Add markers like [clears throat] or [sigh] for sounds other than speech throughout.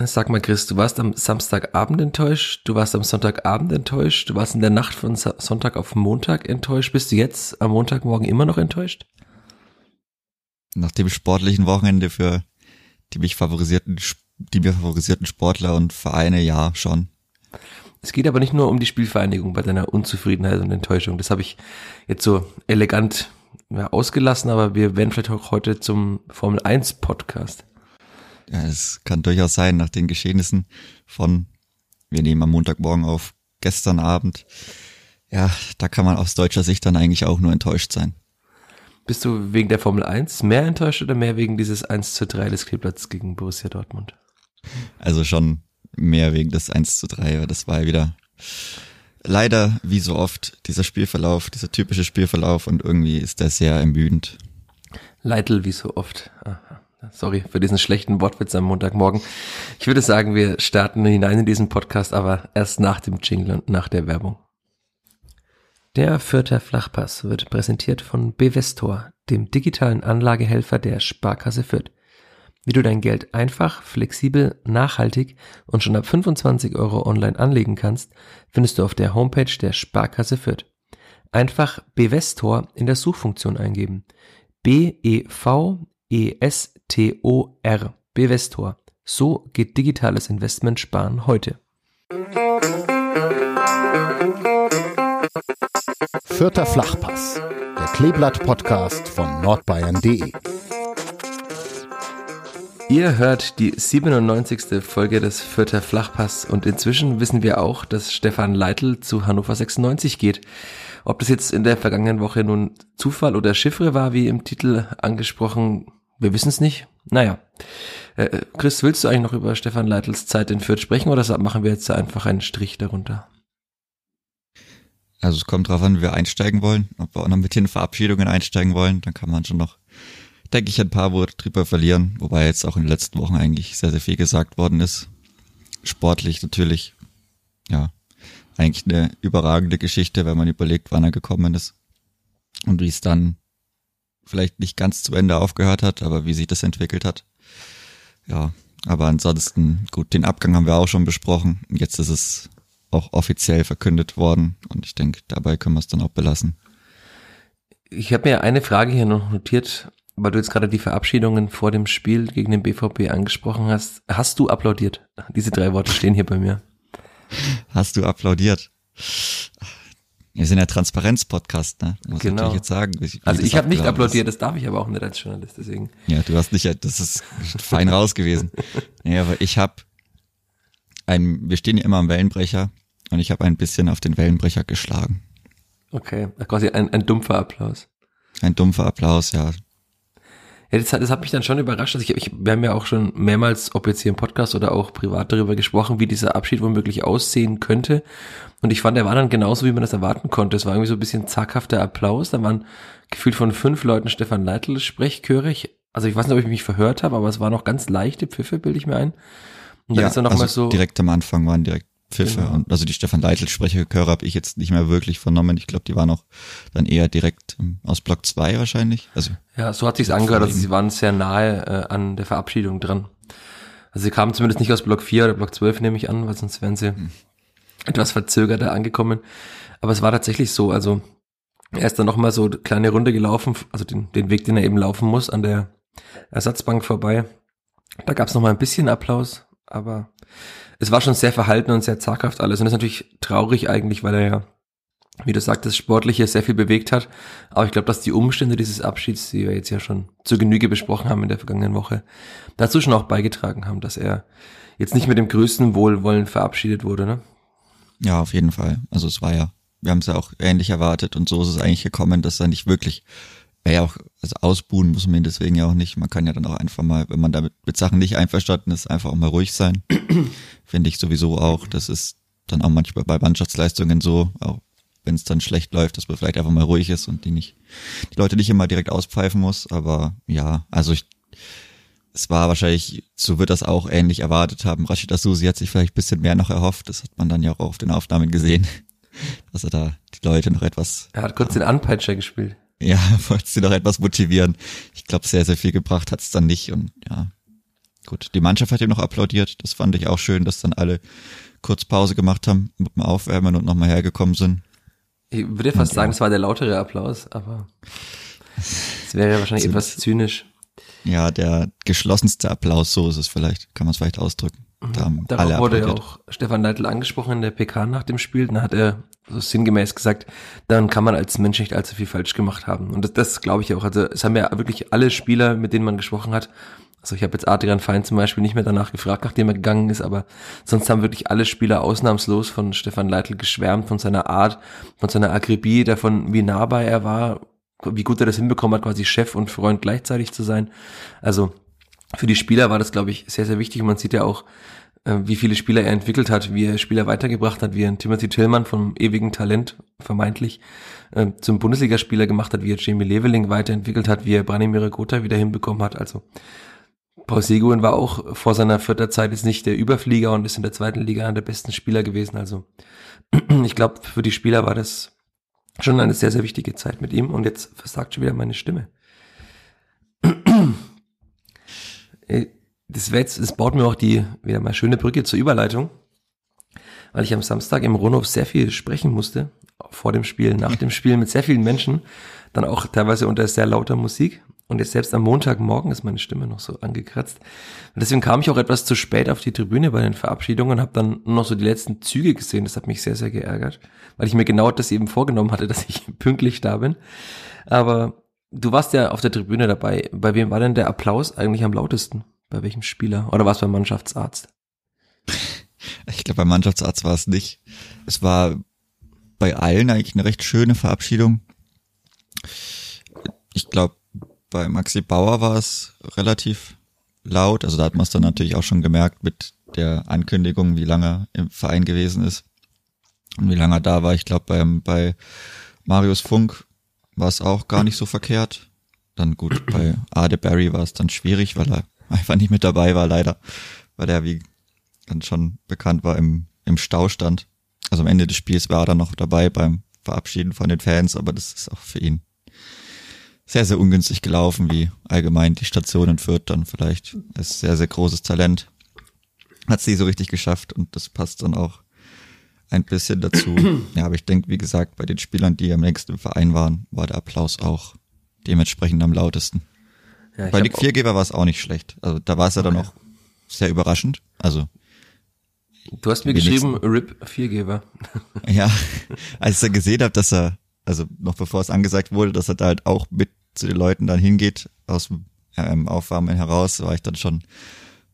Sag mal, Chris, du warst am Samstagabend enttäuscht, du warst am Sonntagabend enttäuscht, du warst in der Nacht von Sonntag auf Montag enttäuscht. Bist du jetzt am Montagmorgen immer noch enttäuscht? Nach dem sportlichen Wochenende für die mich favorisierten, die mir favorisierten Sportler und Vereine, ja, schon. Es geht aber nicht nur um die Spielvereinigung bei deiner Unzufriedenheit und Enttäuschung. Das habe ich jetzt so elegant ja, ausgelassen, aber wir werden vielleicht auch heute zum Formel 1 Podcast. Ja, es kann durchaus sein, nach den Geschehnissen von, wir nehmen am Montagmorgen auf, gestern Abend. Ja, da kann man aus deutscher Sicht dann eigentlich auch nur enttäuscht sein. Bist du wegen der Formel 1 mehr enttäuscht oder mehr wegen dieses 1 zu 3 des Kleeblatts gegen Borussia Dortmund? Also schon mehr wegen des 1 zu 3, weil das war wieder leider wie so oft dieser Spielverlauf, dieser typische Spielverlauf und irgendwie ist der sehr ermüdend. Leitl wie so oft. Aha. Sorry für diesen schlechten Wortwitz am Montagmorgen. Ich würde sagen, wir starten hinein in diesen Podcast, aber erst nach dem Jingle und nach der Werbung. Der Fürther Flachpass wird präsentiert von Bevestor, dem digitalen Anlagehelfer der Sparkasse Fürth. Wie du dein Geld einfach, flexibel, nachhaltig und schon ab 25 Euro online anlegen kannst, findest du auf der Homepage der Sparkasse Fürth. Einfach Bevestor in der Suchfunktion eingeben. B-E-V E-S-T-O-R. Bevestor. So geht digitales Investment sparen heute. Vierter Flachpass, der Kleeblatt-Podcast von nordbayern.de. Ihr hört die 97. Folge des Vierter Flachpass und inzwischen wissen wir auch, dass Stefan Leitl zu Hannover 96 geht. Ob das jetzt in der vergangenen Woche nun Zufall oder Chiffre war, wie im Titel angesprochen, wir wissen es nicht. Naja. Äh, Chris, willst du eigentlich noch über Stefan Leitls Zeit in Fürth sprechen oder machen wir jetzt einfach einen Strich darunter? Also es kommt drauf an, wie wir einsteigen wollen. Ob wir auch noch mit den Verabschiedungen einsteigen wollen, dann kann man schon noch, denke ich, ein paar Worte drüber verlieren. Wobei jetzt auch in den letzten Wochen eigentlich sehr, sehr viel gesagt worden ist. Sportlich natürlich, ja, eigentlich eine überragende Geschichte, wenn man überlegt, wann er gekommen ist und wie es dann vielleicht nicht ganz zu Ende aufgehört hat, aber wie sich das entwickelt hat. Ja, aber ansonsten, gut, den Abgang haben wir auch schon besprochen. Jetzt ist es auch offiziell verkündet worden und ich denke, dabei können wir es dann auch belassen. Ich habe mir eine Frage hier noch notiert, weil du jetzt gerade die Verabschiedungen vor dem Spiel gegen den BVB angesprochen hast. Hast du applaudiert? Diese drei Worte stehen hier bei mir. Hast du applaudiert? Wir sind ja Transparenz-Podcast, ne? Muss genau. ich jetzt sagen. Wie, also ich habe nicht applaudiert, das darf ich aber auch nicht als Journalist, deswegen. Ja, du hast nicht, das ist fein raus gewesen. [laughs] Ja, aber ich habe ein, wir stehen ja immer am Wellenbrecher und ich habe ein bisschen auf den Wellenbrecher geschlagen. Okay, quasi ein, ein dumpfer Applaus. Ein dumpfer Applaus, ja. Ja, das, das hat mich dann schon überrascht. Also ich, ich, wir haben ja auch schon mehrmals, ob jetzt hier im Podcast oder auch privat darüber gesprochen, wie dieser Abschied womöglich aussehen könnte. Und ich fand, der war dann genauso, wie man das erwarten konnte. Es war irgendwie so ein bisschen zaghafter Applaus. Da waren gefühlt von fünf Leuten Stefan Leitl sprechchörig. Also ich weiß nicht, ob ich mich verhört habe, aber es war noch ganz leichte Pfiffe, bilde ich mir ein. Und dann ja, ist er noch also mal so direkt am Anfang waren direkt Pfiffe. Genau. Und also die Stefan Leitl Sprecherchöre habe ich jetzt nicht mehr wirklich vernommen. Ich glaube, die waren auch dann eher direkt aus Block 2 wahrscheinlich. Also ja, so hat sich's angehört. Also sie waren sehr nahe äh, an der Verabschiedung dran. Also sie kamen zumindest nicht aus Block 4 oder Block 12, nehme ich an, weil sonst wären sie hm. etwas verzögerter angekommen. Aber es war tatsächlich so. Also er ist dann nochmal so eine kleine Runde gelaufen, also den, den Weg, den er eben laufen muss, an der Ersatzbank vorbei. Da gab's noch mal ein bisschen Applaus, aber es war schon sehr verhalten und sehr zaghaft alles. Und das ist natürlich traurig eigentlich, weil er ja, wie du sagtest, Sportliche sehr viel bewegt hat. Aber ich glaube, dass die Umstände dieses Abschieds, die wir jetzt ja schon zur Genüge besprochen haben in der vergangenen Woche, dazu schon auch beigetragen haben, dass er jetzt nicht mit dem größten Wohlwollen verabschiedet wurde, ne? Ja, auf jeden Fall. Also es war ja, wir haben es ja auch ähnlich erwartet und so ist es eigentlich gekommen, dass er nicht wirklich ja auch, also ausbuhen muss man ihn deswegen ja auch nicht. Man kann ja dann auch einfach mal, wenn man damit mit Sachen nicht einverstanden ist, einfach auch mal ruhig sein. [clears throat] Finde ich sowieso auch. Das ist dann auch manchmal bei Mannschaftsleistungen so, auch wenn es dann schlecht läuft, dass man vielleicht einfach mal ruhig ist und die nicht, die Leute nicht immer direkt auspfeifen muss. Aber ja, also ich, es war wahrscheinlich, so wird das auch ähnlich erwartet haben. Rashida Susi hat sich vielleicht ein bisschen mehr noch erhofft. Das hat man dann ja auch auf den Aufnahmen gesehen, [laughs] dass er da die Leute noch etwas. Er hat kurz den Anpeitscher gespielt. Ja, [laughs] wollte sie noch etwas motivieren. Ich glaube, sehr, sehr viel gebracht hat es dann nicht und ja. Gut, die Mannschaft hat ihm noch applaudiert. Das fand ich auch schön, dass dann alle kurz Pause gemacht haben mit dem Aufwärmen und nochmal hergekommen sind. Ich würde fast und, sagen, es war der lautere Applaus, aber es wäre ja wahrscheinlich etwas zynisch. Ja, der geschlossenste Applaus, so ist es vielleicht, kann man es vielleicht ausdrücken. Da mhm. Darauf wurde ja auch Stefan Neidl angesprochen in der PK nach dem Spiel. Dann hat er so sinngemäß gesagt, dann kann man als Mensch nicht allzu viel falsch gemacht haben. Und das, das glaube ich auch. Also es haben ja wirklich alle Spieler, mit denen man gesprochen hat, also ich habe jetzt Adrian Fein zum Beispiel nicht mehr danach gefragt, nachdem er gegangen ist, aber sonst haben wirklich alle Spieler ausnahmslos von Stefan Leitl geschwärmt, von seiner Art, von seiner Akribie, davon, wie nahbar er war, wie gut er das hinbekommen hat, quasi Chef und Freund gleichzeitig zu sein. Also für die Spieler war das, glaube ich, sehr, sehr wichtig. Man sieht ja auch, äh, wie viele Spieler er entwickelt hat, wie er Spieler weitergebracht hat, wie er Timothy Tillmann vom ewigen Talent vermeintlich äh, zum Bundesligaspieler gemacht hat, wie er Jamie Leveling weiterentwickelt hat, wie er Branimir Gotha wieder hinbekommen hat. Also Paul Seguin war auch vor seiner vierter Zeit jetzt nicht der Überflieger und ist in der zweiten Liga einer der besten Spieler gewesen. Also [clears throat] ich glaube, für die Spieler war das schon eine sehr, sehr wichtige Zeit mit ihm. Und jetzt versagt schon wieder meine Stimme. Äh, das, jetzt, das baut mir auch die wieder mal schöne Brücke zur Überleitung, weil ich am Samstag im Ronhof sehr viel sprechen musste, vor dem Spiel, nach dem Spiel mit sehr vielen Menschen, dann auch teilweise unter sehr lauter Musik. Und jetzt selbst am Montagmorgen ist meine Stimme noch so angekratzt. Und deswegen kam ich auch etwas zu spät auf die Tribüne bei den Verabschiedungen und habe dann noch so die letzten Züge gesehen. Das hat mich sehr, sehr geärgert, weil ich mir genau das eben vorgenommen hatte, [laughs] dass ich pünktlich da bin. Aber du warst ja auf der Tribüne dabei. Bei wem war denn der Applaus eigentlich am lautesten? Bei welchem Spieler? Oder war es beim Mannschaftsarzt? Ich glaube, beim Mannschaftsarzt war es nicht. Es war bei allen eigentlich eine recht schöne Verabschiedung. Ich glaube, bei Maxi Bauer war es relativ laut. Also da hat man es dann natürlich auch schon gemerkt mit der Ankündigung, wie lange er im Verein gewesen ist und wie lange er da war. Ich glaube, beim bei Marius Funk war es auch gar nicht so verkehrt. Dann gut, bei Ade Barry war es dann schwierig, weil er einfach nicht mit dabei war, leider. Weil er, wie dann schon bekannt war, im, im Stau stand. Also am Ende des Spiels war er dann noch dabei beim Verabschieden von den Fans, aber das ist auch für ihn sehr, sehr ungünstig gelaufen, wie allgemein die Station in Fürth dann vielleicht. ist sehr, sehr großes Talent. Hat sie so richtig geschafft und das passt dann auch ein bisschen dazu. [clears throat] ja, aber ich denke, wie gesagt, bei den Spielern, die am längsten im Verein waren, war der Applaus auch dementsprechend am lautesten. Ja, bei Nick Viergeber war es auch nicht schlecht. Also da war es ja dann auch sehr überraschend. Also Du hast mir geschrieben, RIP Viergeber. ja, [laughs] als ich dann gesehen habe, dass er also noch bevor es angesagt wurde, dass er da halt auch mit zu den Leuten dann hingeht, aus dem ähm, Aufwärmen heraus, war ich dann schon,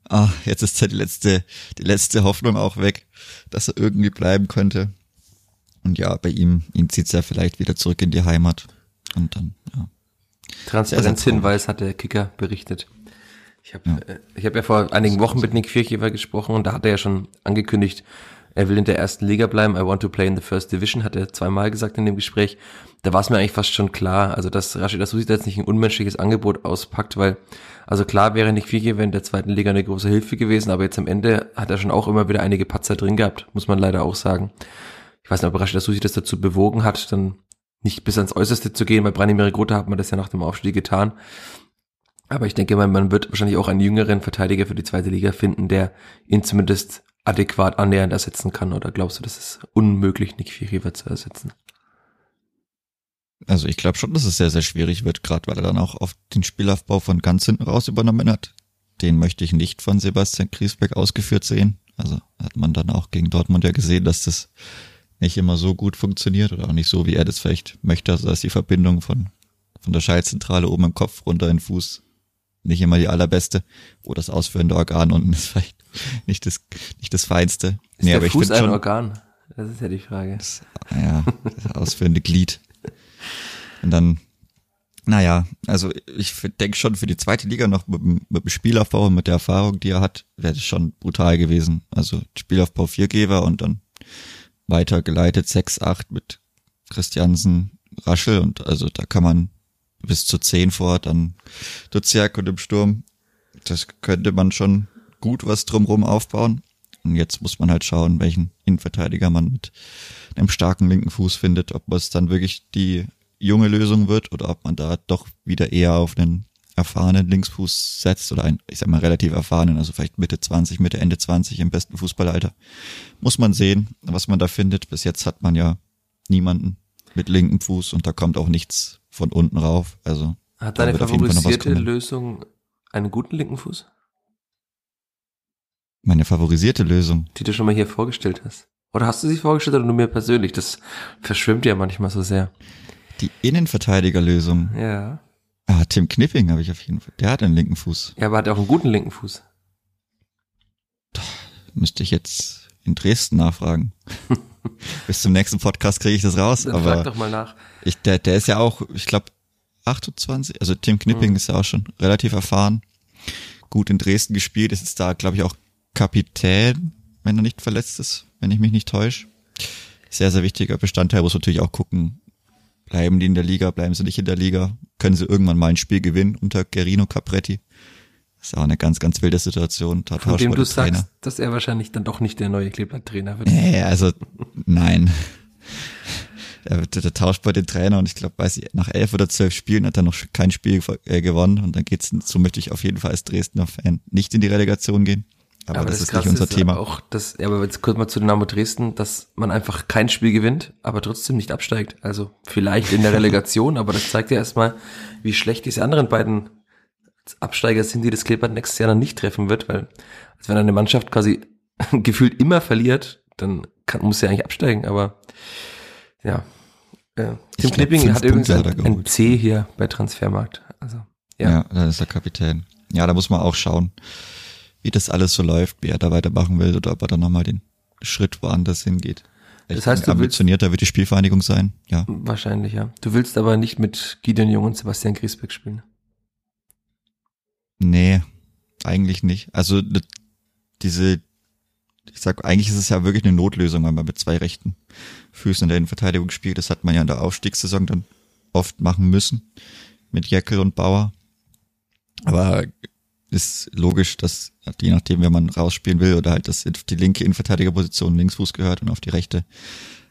ah, jetzt ist ja die letzte, die letzte Hoffnung auch weg, dass er irgendwie bleiben könnte. Und ja, bei ihm, ihn zieht's ja vielleicht wieder zurück in die Heimat. Und dann, ja. Transparenzhinweis hat der Kicker berichtet. Ich habe ja. Äh, ich hab ja vor einigen Wochen mit Nick Vierchever gesprochen und da hat er ja schon angekündigt, er will in der ersten Liga bleiben. I want to play in the first division, hat er zweimal gesagt in dem Gespräch. Da war es mir eigentlich fast schon klar, also dass Rashid Asusi jetzt nicht ein unmenschliches Angebot auspackt, weil, also klar wäre nicht viel in der zweiten Liga eine große Hilfe gewesen, aber jetzt am Ende hat er schon auch immer wieder einige Patzer drin gehabt, muss man leider auch sagen. Ich weiß nicht, ob Rashid Asusi das dazu bewogen hat, dann nicht bis ans Äußerste zu gehen. Bei Branimir Grota hat man das ja nach dem Aufstieg getan. Aber ich denke mal, man wird wahrscheinlich auch einen jüngeren Verteidiger für die zweite Liga finden, der ihn zumindest adäquat annähernd ersetzen kann? Oder glaubst du, das ist unmöglich, Nick Fury zu ersetzen? Also ich glaube schon, dass es sehr, sehr schwierig wird, gerade weil er dann auch auf den Spielaufbau von ganz hinten raus übernommen hat. Den möchte ich nicht von Sebastian Griesbeck ausgeführt sehen. Also hat man dann auch gegen Dortmund ja gesehen, dass das nicht immer so gut funktioniert oder auch nicht so, wie er das vielleicht möchte. Also dass die Verbindung von, von der Schaltzentrale oben im Kopf runter in den Fuß nicht immer die allerbeste. Oder das ausführende Organ unten ist [laughs] vielleicht [laughs] nicht das, nicht das Feinste. Ist nee, der aber Fuß ich ein schon, Organ? Das ist ja die Frage. Das, ja, das ausführende Glied. Und dann, naja, also ich denke schon für die zweite Liga noch mit, mit dem Spielaufbau und mit der Erfahrung, die er hat, wäre das schon brutal gewesen. Also Spielaufbau Viergeber und dann weitergeleitet 6, 8 mit Christiansen, Raschel und also da kann man bis zu zehn vor, dann Duziak und im Sturm. Das könnte man schon gut was drumrum aufbauen. Und jetzt muss man halt schauen, welchen Innenverteidiger man mit einem starken linken Fuß findet, ob es dann wirklich die junge Lösung wird oder ob man da doch wieder eher auf einen erfahrenen Linksfuß setzt oder einen, ich sag mal, relativ erfahrenen, also vielleicht Mitte 20, Mitte, Ende 20 im besten Fußballalter. Muss man sehen, was man da findet. Bis jetzt hat man ja niemanden mit linkem Fuß und da kommt auch nichts von unten rauf. Also hat deine favorisierte Lösung einen guten linken Fuß? Meine favorisierte Lösung. Die du schon mal hier vorgestellt hast. Oder hast du sie vorgestellt oder nur mir persönlich? Das verschwimmt ja manchmal so sehr. Die Innenverteidigerlösung. Ja. Ah, Tim Knipping habe ich auf jeden Fall. Der hat einen linken Fuß. Ja, aber hat auch einen guten linken Fuß. Müsste ich jetzt in Dresden nachfragen. [laughs] Bis zum nächsten Podcast kriege ich das raus. Dann aber frag doch mal nach. Ich, der, der ist ja auch, ich glaube, 28. Also Tim Knipping mhm. ist ja auch schon relativ erfahren. Gut in Dresden gespielt. Ist jetzt da, glaube ich, auch Kapitän, wenn er nicht verletzt ist, wenn ich mich nicht täusche. Sehr, sehr wichtiger Bestandteil. Muss natürlich auch gucken, bleiben die in der Liga, bleiben sie nicht in der Liga, können sie irgendwann mal ein Spiel gewinnen unter Gerino Capretti. Das ist auch eine ganz, ganz wilde Situation. Da Von dem du sagst, dass er wahrscheinlich dann doch nicht der neue Kleeblatt-Trainer wird. Nee, also nein. Er wird der tauscht bei den Trainer und ich glaube, weiß ich, nach elf oder zwölf Spielen hat er noch kein Spiel äh, gewonnen und dann geht's, so möchte ich auf jeden Fall als Dresdner Fan nicht in die Relegation gehen. Aber, aber das, das, ist nicht unser ist Thema. Auch das, ja, aber jetzt kurz mal zu Dynamo Dresden, dass man einfach kein Spiel gewinnt, aber trotzdem nicht absteigt. Also vielleicht in der [laughs] Relegation, aber das zeigt ja erstmal, wie schlecht diese anderen beiden Absteiger sind, die das Kleeblatt nächstes Jahr dann nicht treffen wird, weil als wenn eine Mannschaft quasi [laughs] gefühlt immer verliert, dann kann, muss sie eigentlich absteigen, aber ja. Äh, Tim Knipping hat übrigens ein, ein, C hier bei Transfermarkt. Also, ja. ja, da ist der Kapitän. Ja, da muss man auch schauen wie das alles so läuft, wie er da weitermachen will oder ob er dann nochmal den Schritt woanders hingeht. Das heißt, du ambitionierter wird die Spielvereinigung sein, ja. Wahrscheinlich, ja. Du willst aber nicht mit Gideon Jung und Sebastian Griesbeck spielen. Nee, eigentlich nicht. Also diese, ich sag, eigentlich ist es ja wirklich eine Notlösung, wenn man mit zwei rechten Füßen in der Innenverteidigung spielt. Das hat man ja in der Aufstiegssaison dann oft machen müssen mit Jeckel und Bauer. Aber ist logisch, dass je nachdem, wer man rausspielen will oder halt das die linke Innenverteidigerposition Linksfuß gehört und auf die rechte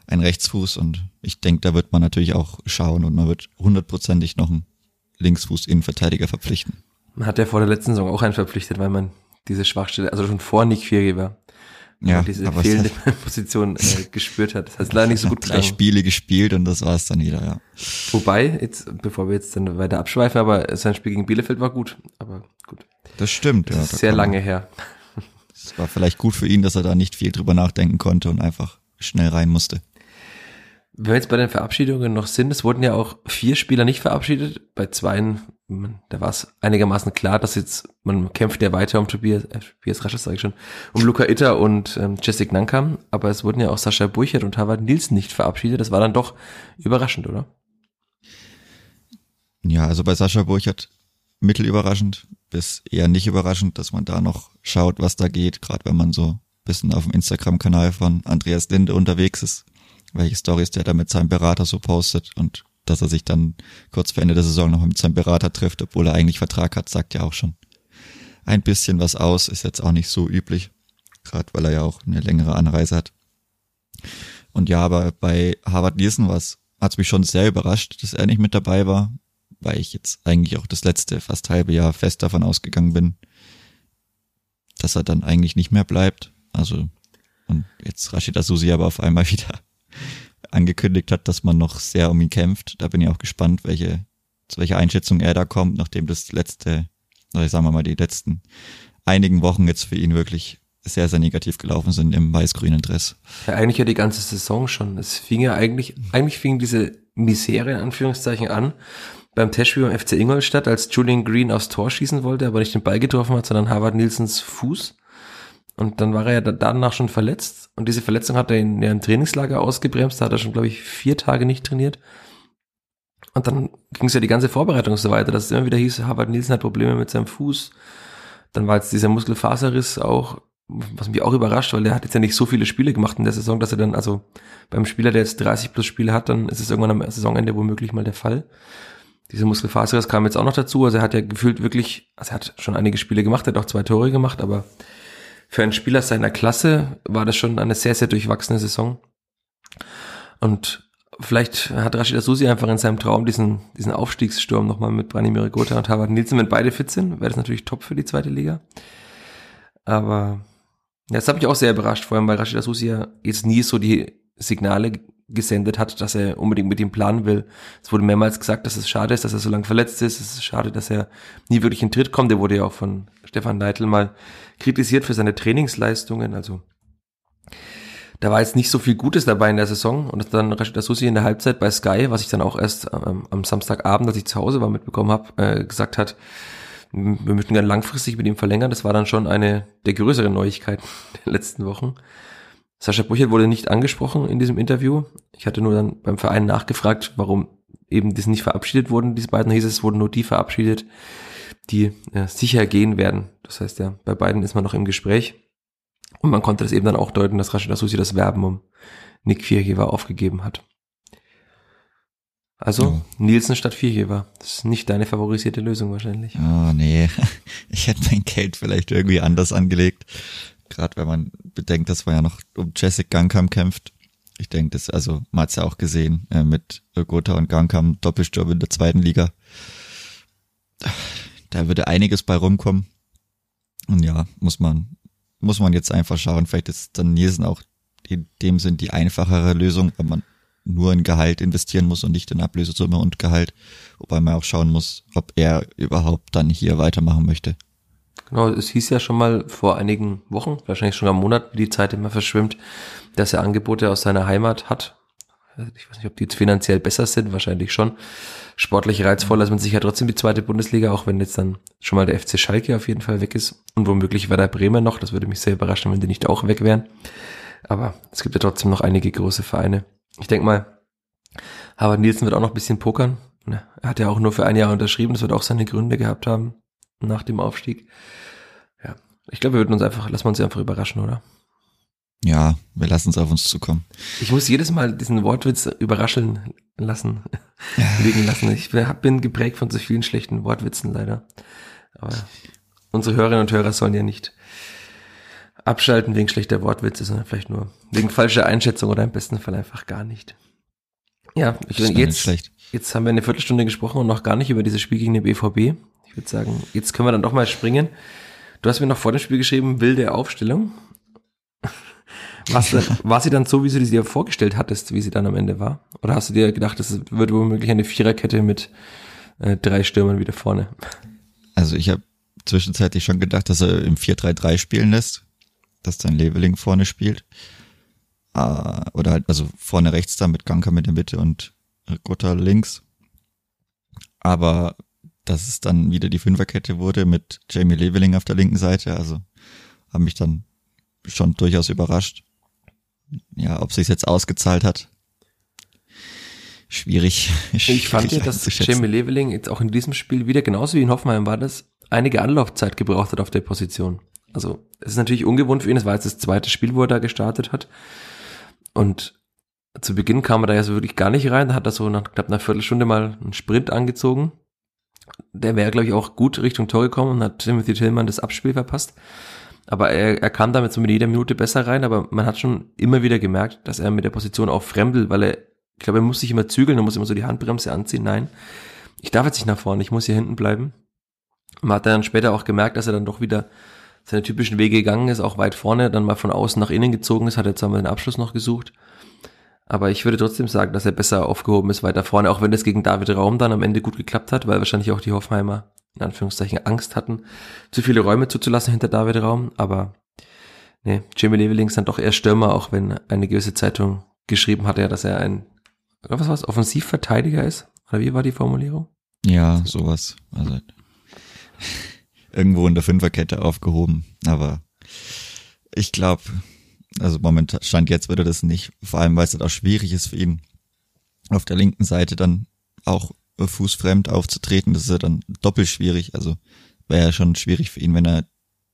ein Rechtsfuß und ich denke, da wird man natürlich auch schauen und man wird hundertprozentig noch einen Linksfuß Innenverteidiger verpflichten. Man hat ja vor der letzten Saison auch einen verpflichtet, weil man diese Schwachstelle, also schon vor Nick Fury war, ja, diese fehlende [laughs] Position äh, gespürt hat. Das heißt leider nicht so gut [laughs] Drei Spiele gespielt und das war es dann wieder, ja. Wobei, jetzt, bevor wir jetzt dann weiter abschweifen, aber sein Spiel gegen Bielefeld war gut, aber gut. Das stimmt, das ja. Ist sehr lange her. Es war vielleicht gut für ihn, dass er da nicht viel drüber nachdenken konnte und einfach schnell rein musste. Wenn wir jetzt bei den Verabschiedungen noch sind, es wurden ja auch vier Spieler nicht verabschiedet. Bei zweien, da war es einigermaßen klar, dass jetzt, man kämpft ja weiter um Tobias, äh, Tobias Rasches sage ich schon, um Luca Itter und ähm, Jessic Nankam, aber es wurden ja auch Sascha Burchert und Harvard Nielsen nicht verabschiedet. Das war dann doch überraschend, oder? Ja, also bei Sascha Burchert mittelüberraschend bis eher nicht überraschend, dass man da noch schaut, was da geht, gerade wenn man so bisschen auf dem Instagram-Kanal von Andreas Linde unterwegs ist welche Stories der da mit seinem Berater so postet und dass er sich dann kurz vor Ende der Saison noch mit seinem Berater trifft, obwohl er eigentlich Vertrag hat, sagt ja auch schon ein bisschen was aus, ist jetzt auch nicht so üblich, gerade weil er ja auch eine längere Anreise hat. Und ja, aber bei Harvard Nielsen was hat es mich schon sehr überrascht, dass er nicht mit dabei war, weil ich jetzt eigentlich auch das letzte fast halbe Jahr fest davon ausgegangen bin, dass er dann eigentlich nicht mehr bleibt. Also und jetzt Rashida Susi aber auf einmal [laughs] wieder angekündigt hat, dass man noch sehr um ihn kämpft. Da bin ich auch gespannt, welche, zu welcher Einschätzung er da kommt, nachdem das letzte, oder sagen wir mal, die letzten einigen Wochen jetzt für ihn wirklich sehr, sehr negativ gelaufen sind im weiß-grünen Dress. Ja, eigentlich ja die ganze Saison schon. Es fing ja eigentlich, eigentlich fing diese Misere in Anführungszeichen an beim Testspiel beim FC Ingolstadt, als Julian Green aufs Tor schießen wollte, aber nicht den Ball getroffen hat, sondern Harvard Nielsens Fuß. Und dann war er ja danach schon verletzt. Und diese Verletzung hat er in, in Trainingslager ausgebremst. Da hat er schon, glaube ich, vier Tage nicht trainiert. Und dann ging es ja die ganze Vorbereitung so weiter, dass es immer wieder hieß, Harvard Nielsen hat Probleme mit seinem Fuß. Dann war jetzt dieser Muskelfaserriss auch was mich auch überrascht, weil der hat jetzt ja nicht so viele Spiele gemacht in der Saison, dass er dann, also beim Spieler, der jetzt 30 plus Spiele hat, dann ist es irgendwann am Saisonende womöglich mal der Fall. Diese Muskelfaserriss kam jetzt auch noch dazu, also er hat ja gefühlt wirklich, also er hat schon einige Spiele gemacht, er hat auch zwei Tore gemacht, aber für einen Spieler seiner Klasse war das schon eine sehr, sehr durchwachsene Saison. Und vielleicht hat Rashid Asusi einfach in seinem Traum diesen, diesen Aufstiegssturm nochmal mit Branimir Gotha und Harvard Nielsen, wenn beide fit sind, wäre das natürlich top für die zweite Liga. Aber ja, das hat mich auch sehr überrascht, vor allem weil Rashid Asusi ja jetzt nie so die Signale gesendet hat, dass er unbedingt mit ihm planen will. Es wurde mehrmals gesagt, dass es schade ist, dass er so lange verletzt ist. Es ist schade, dass er nie wirklich in Tritt kommt. Der wurde ja auch von Stefan Neidl mal kritisiert für seine Trainingsleistungen. Also da war jetzt nicht so viel Gutes dabei in der Saison. Und dann Rashid Asusi in der Halbzeit bei Sky, was ich dann auch erst ähm, am Samstagabend, als ich zu Hause war, mitbekommen habe, äh, gesagt hat, wir möchten gerne langfristig mit ihm verlängern. Das war dann schon eine der größeren Neuigkeiten [laughs] der letzten Wochen. Sascha Buchert wurde nicht angesprochen in diesem Interview. Ich hatte nur dann beim Verein nachgefragt, warum eben das nicht verabschiedet wurden. Diese beiden hieß es, wurden nur die verabschiedet, die ja, sicher gehen werden. Das heißt ja, bei beiden ist man noch im Gespräch. Und man konnte das eben dann auch deuten, dass Rashid Asusi das Werben um Nick Viergeber aufgegeben hat. Also oh. Nielsen statt Viergeber. Das ist nicht deine favorisierte Lösung wahrscheinlich. Oh nee, [laughs] ich hätte mein Geld vielleicht irgendwie anders angelegt. Gerade wenn man bedenkt, dass man ja noch um Jessic Gangkam kämpft. Ich denke, das, also man hat's ja auch gesehen, äh, mit Gotha und Gangkam Doppelsturm in der zweiten Liga. Da würde einiges bei rumkommen. Und ja, muss man, muss man jetzt einfach schauen. Vielleicht ist dann Nielsen auch in dem Sinn die einfachere Lösung, wenn man nur in Gehalt investieren muss und nicht in Ablösesumme und Gehalt. Wobei man auch schauen muss, ob er überhaupt dann hier weitermachen möchte. Genau, es hieß ja schon mal vor einigen Wochen, wahrscheinlich schon am Monat, wie die Zeit immer verschwimmt, dass er Angebote aus seiner Heimat hat. Ich weiß nicht, ob die jetzt finanziell besser sind, wahrscheinlich schon. Sportlich reizvoll, also man sich ja trotzdem die zweite Bundesliga, auch wenn jetzt dann schon mal der FC Schalke auf jeden Fall weg ist. Und womöglich war der Bremer noch, das würde mich sehr überraschen, wenn die nicht auch weg wären. Aber es gibt ja trotzdem noch einige große Vereine. Ich denke mal, Harvard Nielsen wird auch noch ein bisschen pokern. Er hat ja auch nur für ein Jahr unterschrieben, das wird auch seine Gründe gehabt haben nach dem Aufstieg. Ja, ich glaube, wir würden uns einfach, lassen wir uns einfach überraschen, oder? Ja, wir lassen es auf uns zukommen. Ich muss jedes Mal diesen Wortwitz überraschen lassen, liegen lassen. Ich bin geprägt von so vielen schlechten Wortwitzen leider. Aber unsere Hörerinnen und Hörer sollen ja nicht abschalten wegen schlechter Wortwitze, sondern vielleicht nur wegen falscher Einschätzung oder im besten Fall einfach gar nicht. Ja, ich bin jetzt, jetzt haben wir eine Viertelstunde gesprochen und noch gar nicht über dieses Spiel gegen den BVB. Ich würde sagen, jetzt können wir dann doch mal springen. Du hast mir noch vor dem Spiel geschrieben, wilde Aufstellung. Was, war sie dann so, wie du sie dir vorgestellt hattest, wie sie dann am Ende war? Oder hast du dir gedacht, es wird womöglich eine Viererkette mit äh, drei Stürmern wieder vorne? Also ich habe zwischenzeitlich schon gedacht, dass er im 4-3-3 spielen lässt, dass dann Leveling vorne spielt. Uh, oder halt, also vorne rechts da mit Ganka mit der Mitte und Gotha links. Aber dass es dann wieder die Fünferkette wurde mit Jamie Leveling auf der linken Seite. Also haben mich dann schon durchaus überrascht. Ja, ob sich jetzt ausgezahlt hat. Schwierig. [laughs] Ich fand ja, dass Jamie Leveling jetzt auch in diesem Spiel wieder genauso wie in Hoffenheim war das, einige Anlaufzeit gebraucht hat auf der Position. Also es ist natürlich ungewohnt für ihn, es war jetzt das zweite Spiel, wo er da gestartet hat. Und zu Beginn kam er da ja so wirklich gar nicht rein, da hat er so nach knapp einer Viertelstunde mal einen Sprint angezogen der wäre, glaube ich, auch gut Richtung Tor gekommen und hat Timothy Tillman das Abspiel verpasst. Aber er, er kam damit so mit jeder Minute besser rein, aber man hat schon immer wieder gemerkt, dass er mit der Position auch fremdelt, weil er, ich glaube, er muss sich immer zügeln, er muss immer so die Handbremse anziehen. Nein, ich darf jetzt nicht nach vorne, ich muss hier hinten bleiben. Man hat dann später auch gemerkt, dass er dann doch wieder seine typischen Wege gegangen ist, auch weit vorne, dann mal von außen nach innen gezogen ist, hat jetzt einmal den Abschluss noch gesucht. Aber ich würde trotzdem sagen, dass er besser aufgehoben ist weiter vorne, auch wenn das gegen David Raum dann am Ende gut geklappt hat, weil wahrscheinlich auch die Hoffenheimer in Anführungszeichen Angst hatten, zu viele Räume zuzulassen hinter David Raum. Aber nee, Jamie Leveling ist dann doch eher Stürmer, auch wenn eine gewisse Zeitung geschrieben hatte, dass er ein was was Offensivverteidiger ist. Oder wie war die Formulierung? Ja, sowas. Also [laughs] irgendwo in der Fünferkette aufgehoben. Aber ich glaube, also momentan stand jetzt würde das nicht, vor allem weil es halt auch schwierig ist für ihn, auf der linken Seite dann auch fußfremd aufzutreten. Das ist ja dann doppelt schwierig. Also wäre ja schon schwierig für ihn, wenn er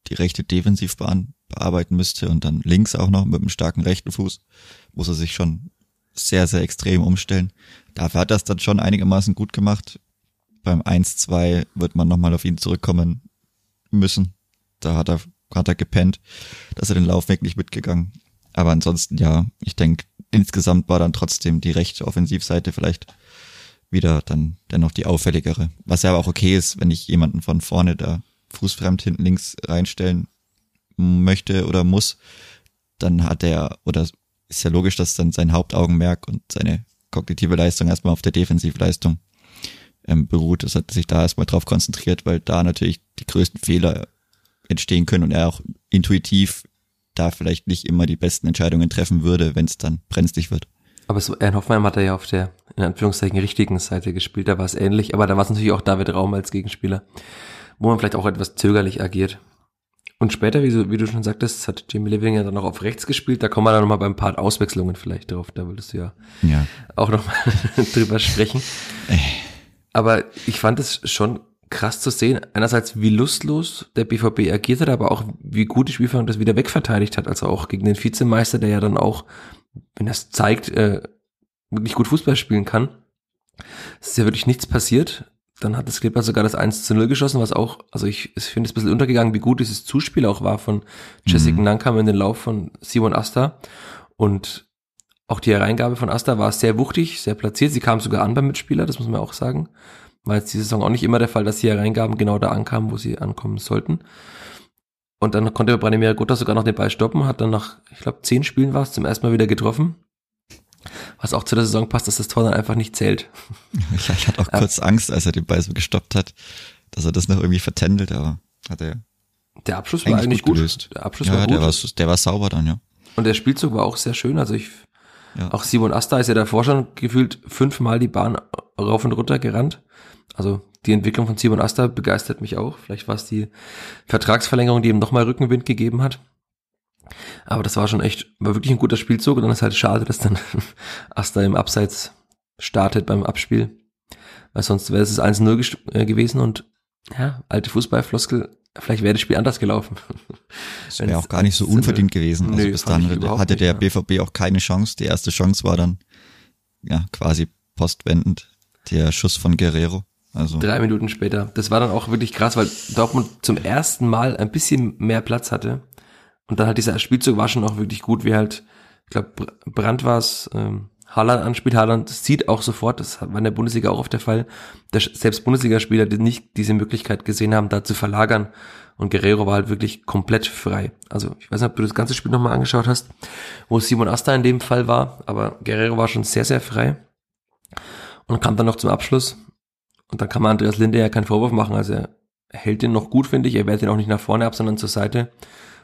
die rechte Defensivbahn bearbeiten müsste und dann links auch noch mit einem starken rechten Fuß, muss er sich schon sehr, sehr extrem umstellen. Dafür hat er es dann schon einigermaßen gut gemacht. Beim 1-2 wird man nochmal auf ihn zurückkommen müssen. Da hat er, hat er gepennt, dass er den Laufweg nicht mitgegangen. Aber ansonsten, ja, ich denke, insgesamt war dann trotzdem die rechte Offensivseite vielleicht wieder dann dennoch die auffälligere. Was ja aber auch okay ist, wenn ich jemanden von vorne da fußfremd hinten links reinstellen möchte oder muss, dann hat er, oder ist ja logisch, dass dann sein Hauptaugenmerk und seine kognitive Leistung erstmal auf der Defensivleistung ähm, beruht. Das hat sich da erstmal drauf konzentriert, weil da natürlich die größten Fehler entstehen können und er auch intuitiv da vielleicht nicht immer die besten Entscheidungen treffen würde, wenn es dann brenzlig wird. Aber so, Ern Hoffmann hat er ja auf der, in Anführungszeichen, richtigen Seite gespielt, da war es ähnlich, aber da war es natürlich auch David Raum als Gegenspieler, wo man vielleicht auch etwas zögerlich agiert. Und später, wie du, wie du schon sagtest, hat Jamie Living ja dann noch auf rechts gespielt. Da kommen wir dann nochmal beim Part Auswechslungen vielleicht drauf. Da würdest du ja, ja. auch nochmal [laughs] drüber sprechen. Äh. Aber ich fand es schon krass zu sehen. Einerseits, wie lustlos der BVB agiert hat, aber auch wie gut die Spielführung das wieder wegverteidigt hat. Also auch gegen den Vizemeister, der ja dann auch, wenn es zeigt, äh, wirklich gut Fußball spielen kann. Es ist ja wirklich nichts passiert. Dann hat das Clipper sogar das 1 zu 0 geschossen, was auch, also ich, ich finde es ein bisschen untergegangen, wie gut dieses Zuspiel auch war von Jessica mhm. Nankam in den Lauf von Simon Asta. Und auch die Hereingabe von Asta war sehr wuchtig, sehr platziert. Sie kam sogar an beim Mitspieler, das muss man auch sagen. War jetzt diese Saison auch nicht immer der Fall, dass die Hereingaben genau da ankamen, wo sie ankommen sollten. Und dann konnte Branimir Gutta sogar noch den Ball stoppen, hat dann nach, ich glaube, zehn Spielen war es, zum ersten Mal wieder getroffen. Was auch zu der Saison passt, dass das Tor dann einfach nicht zählt. Ja, ich hatte auch kurz Angst, als er den Ball so gestoppt hat, dass er das noch irgendwie vertändelt, aber hat er. Der Abschluss war eigentlich gut. Gelöst. Der Abschluss ja, war gut. Der war, der war sauber dann, ja. Und der Spielzug war auch sehr schön. Also ich, ja. auch Simon Asta ist ja davor schon gefühlt fünfmal die Bahn rauf und runter gerannt. Also die Entwicklung von Simon Asta begeistert mich auch. Vielleicht war es die Vertragsverlängerung, die ihm nochmal Rückenwind gegeben hat. Aber das war schon echt, war wirklich ein guter Spielzug und dann ist halt schade, dass dann [laughs] Asta im Abseits startet beim Abspiel. Weil sonst wäre es 1-0 äh, gewesen und ja, alte Fußballfloskel, vielleicht wäre das Spiel anders gelaufen. Das wäre auch gar nicht so unverdient gewesen. Also Nö, bis dann hatte der nicht, BVB auch keine Chance. Die erste Chance war dann ja quasi postwendend der Schuss von Guerrero. Also drei Minuten später. Das war dann auch wirklich krass, weil Dortmund zum ersten Mal ein bisschen mehr Platz hatte und dann halt dieser Spielzug war schon auch wirklich gut, wie halt, ich glaube, Brand war es, ähm, Haaland anspielt. Haaland sieht auch sofort, das war in der Bundesliga auch oft der Fall, dass selbst Bundesligaspieler die nicht diese Möglichkeit gesehen haben, da zu verlagern. Und Guerrero war halt wirklich komplett frei. Also ich weiß nicht, ob du das ganze Spiel nochmal angeschaut hast, wo Simon Asta in dem Fall war, aber Guerrero war schon sehr, sehr frei. Und kam dann noch zum Abschluss. Und dann kann man Andreas Linde ja keinen Vorwurf machen. Also er hält den noch gut, finde ich. Er wehrt den auch nicht nach vorne ab, sondern zur Seite.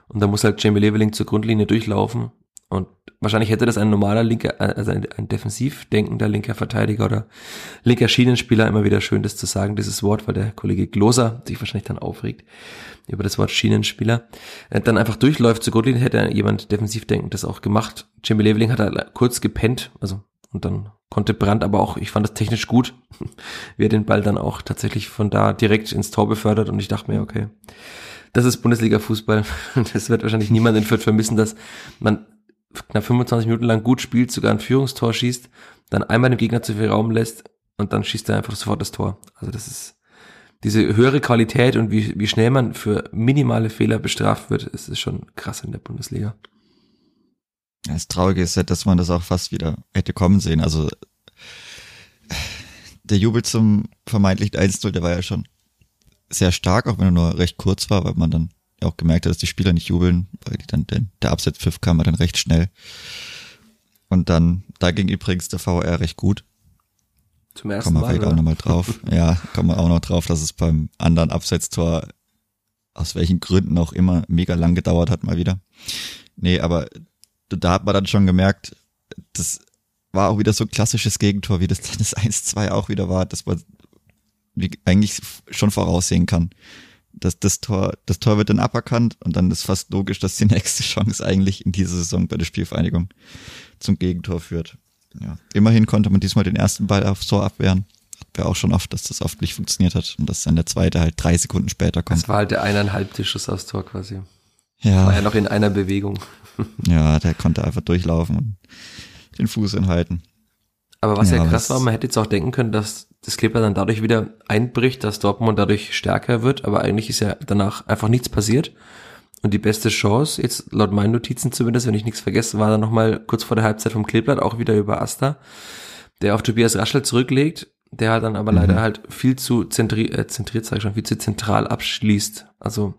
Und da muss halt Jamie Leveling zur Grundlinie durchlaufen. Und wahrscheinlich hätte das ein normaler linker, also ein, ein defensiv denkender linker Verteidiger oder linker Schienenspieler immer wieder schön, das zu sagen, dieses Wort, weil der Kollege Gloser sich wahrscheinlich dann aufregt über das Wort Schienenspieler, äh, dann einfach durchläuft zur Grundlinie, hätte jemand defensiv denkend das auch gemacht. Jamie Leveling hat halt kurz gepennt, also und dann konnte Brandt aber auch, ich fand das technisch gut, [laughs] wie er den Ball dann auch tatsächlich von da direkt ins Tor befördert und ich dachte mir, okay, das ist Bundesliga-Fußball. [laughs] Das wird wahrscheinlich niemand in Fürth vermissen, dass man knapp 25 Minuten lang gut spielt, sogar ein Führungstor schießt, dann einmal dem Gegner zu viel Raum lässt und dann schießt er einfach sofort das Tor. Also das ist diese höhere Qualität und wie, wie schnell man für minimale Fehler bestraft wird, ist, ist schon krass in der Bundesliga. Das Traurige ist ja, dass man das auch fast wieder hätte kommen sehen. Also der Jubel zum vermeintlichen 1-0, der war ja schon sehr stark, auch wenn er nur recht kurz war, weil man dann auch gemerkt hat, dass die Spieler nicht jubeln, weil die dann, den, der Absetzpfiff kam ja dann recht schnell. Und dann, da ging übrigens der VR recht gut. Zum ersten Mal. Kommen wir vielleicht auch nochmal drauf. [laughs] ja, kommen wir auch noch drauf, dass es beim anderen Absetztor aus welchen Gründen auch immer mega lang gedauert hat mal wieder. Nee, aber da hat man dann schon gemerkt, das war auch wieder so ein klassisches Gegentor, wie das dann das 1-2 auch wieder war, dass man wie eigentlich schon voraussehen kann. Dass das Tor, das Tor wird dann aberkannt und dann ist fast logisch, dass die [laughs] nächste Chance eigentlich in dieser Saison bei der Spielvereinigung zum Gegentor führt. Ja. Immerhin konnte man diesmal den ersten Ball aufs Tor abwehren. Hat wir auch schon oft, dass das oft nicht funktioniert hat und dass dann der zweite halt drei Sekunden später kommt. Das war halt der eineinhalb Schuss aufs Tor quasi. Ja. War ja noch in einer Bewegung. [laughs] Ja, der konnte einfach durchlaufen und den Fuß inhalten. Aber was ja, ja krass war, man hätte jetzt auch denken können, dass das Kleber dann dadurch wieder einbricht, dass Dortmund dadurch stärker wird, aber eigentlich ist ja danach einfach nichts passiert. Und die beste Chance, jetzt laut meinen Notizen zumindest, wenn ich nichts vergesse, war dann nochmal kurz vor der Halbzeit vom Kleeblatt, auch wieder über Asta, der auf Tobias Raschel zurücklegt, der dann aber mhm. leider halt viel zu zentri äh, zentriert, sag ich schon, viel zu zentral abschließt. Also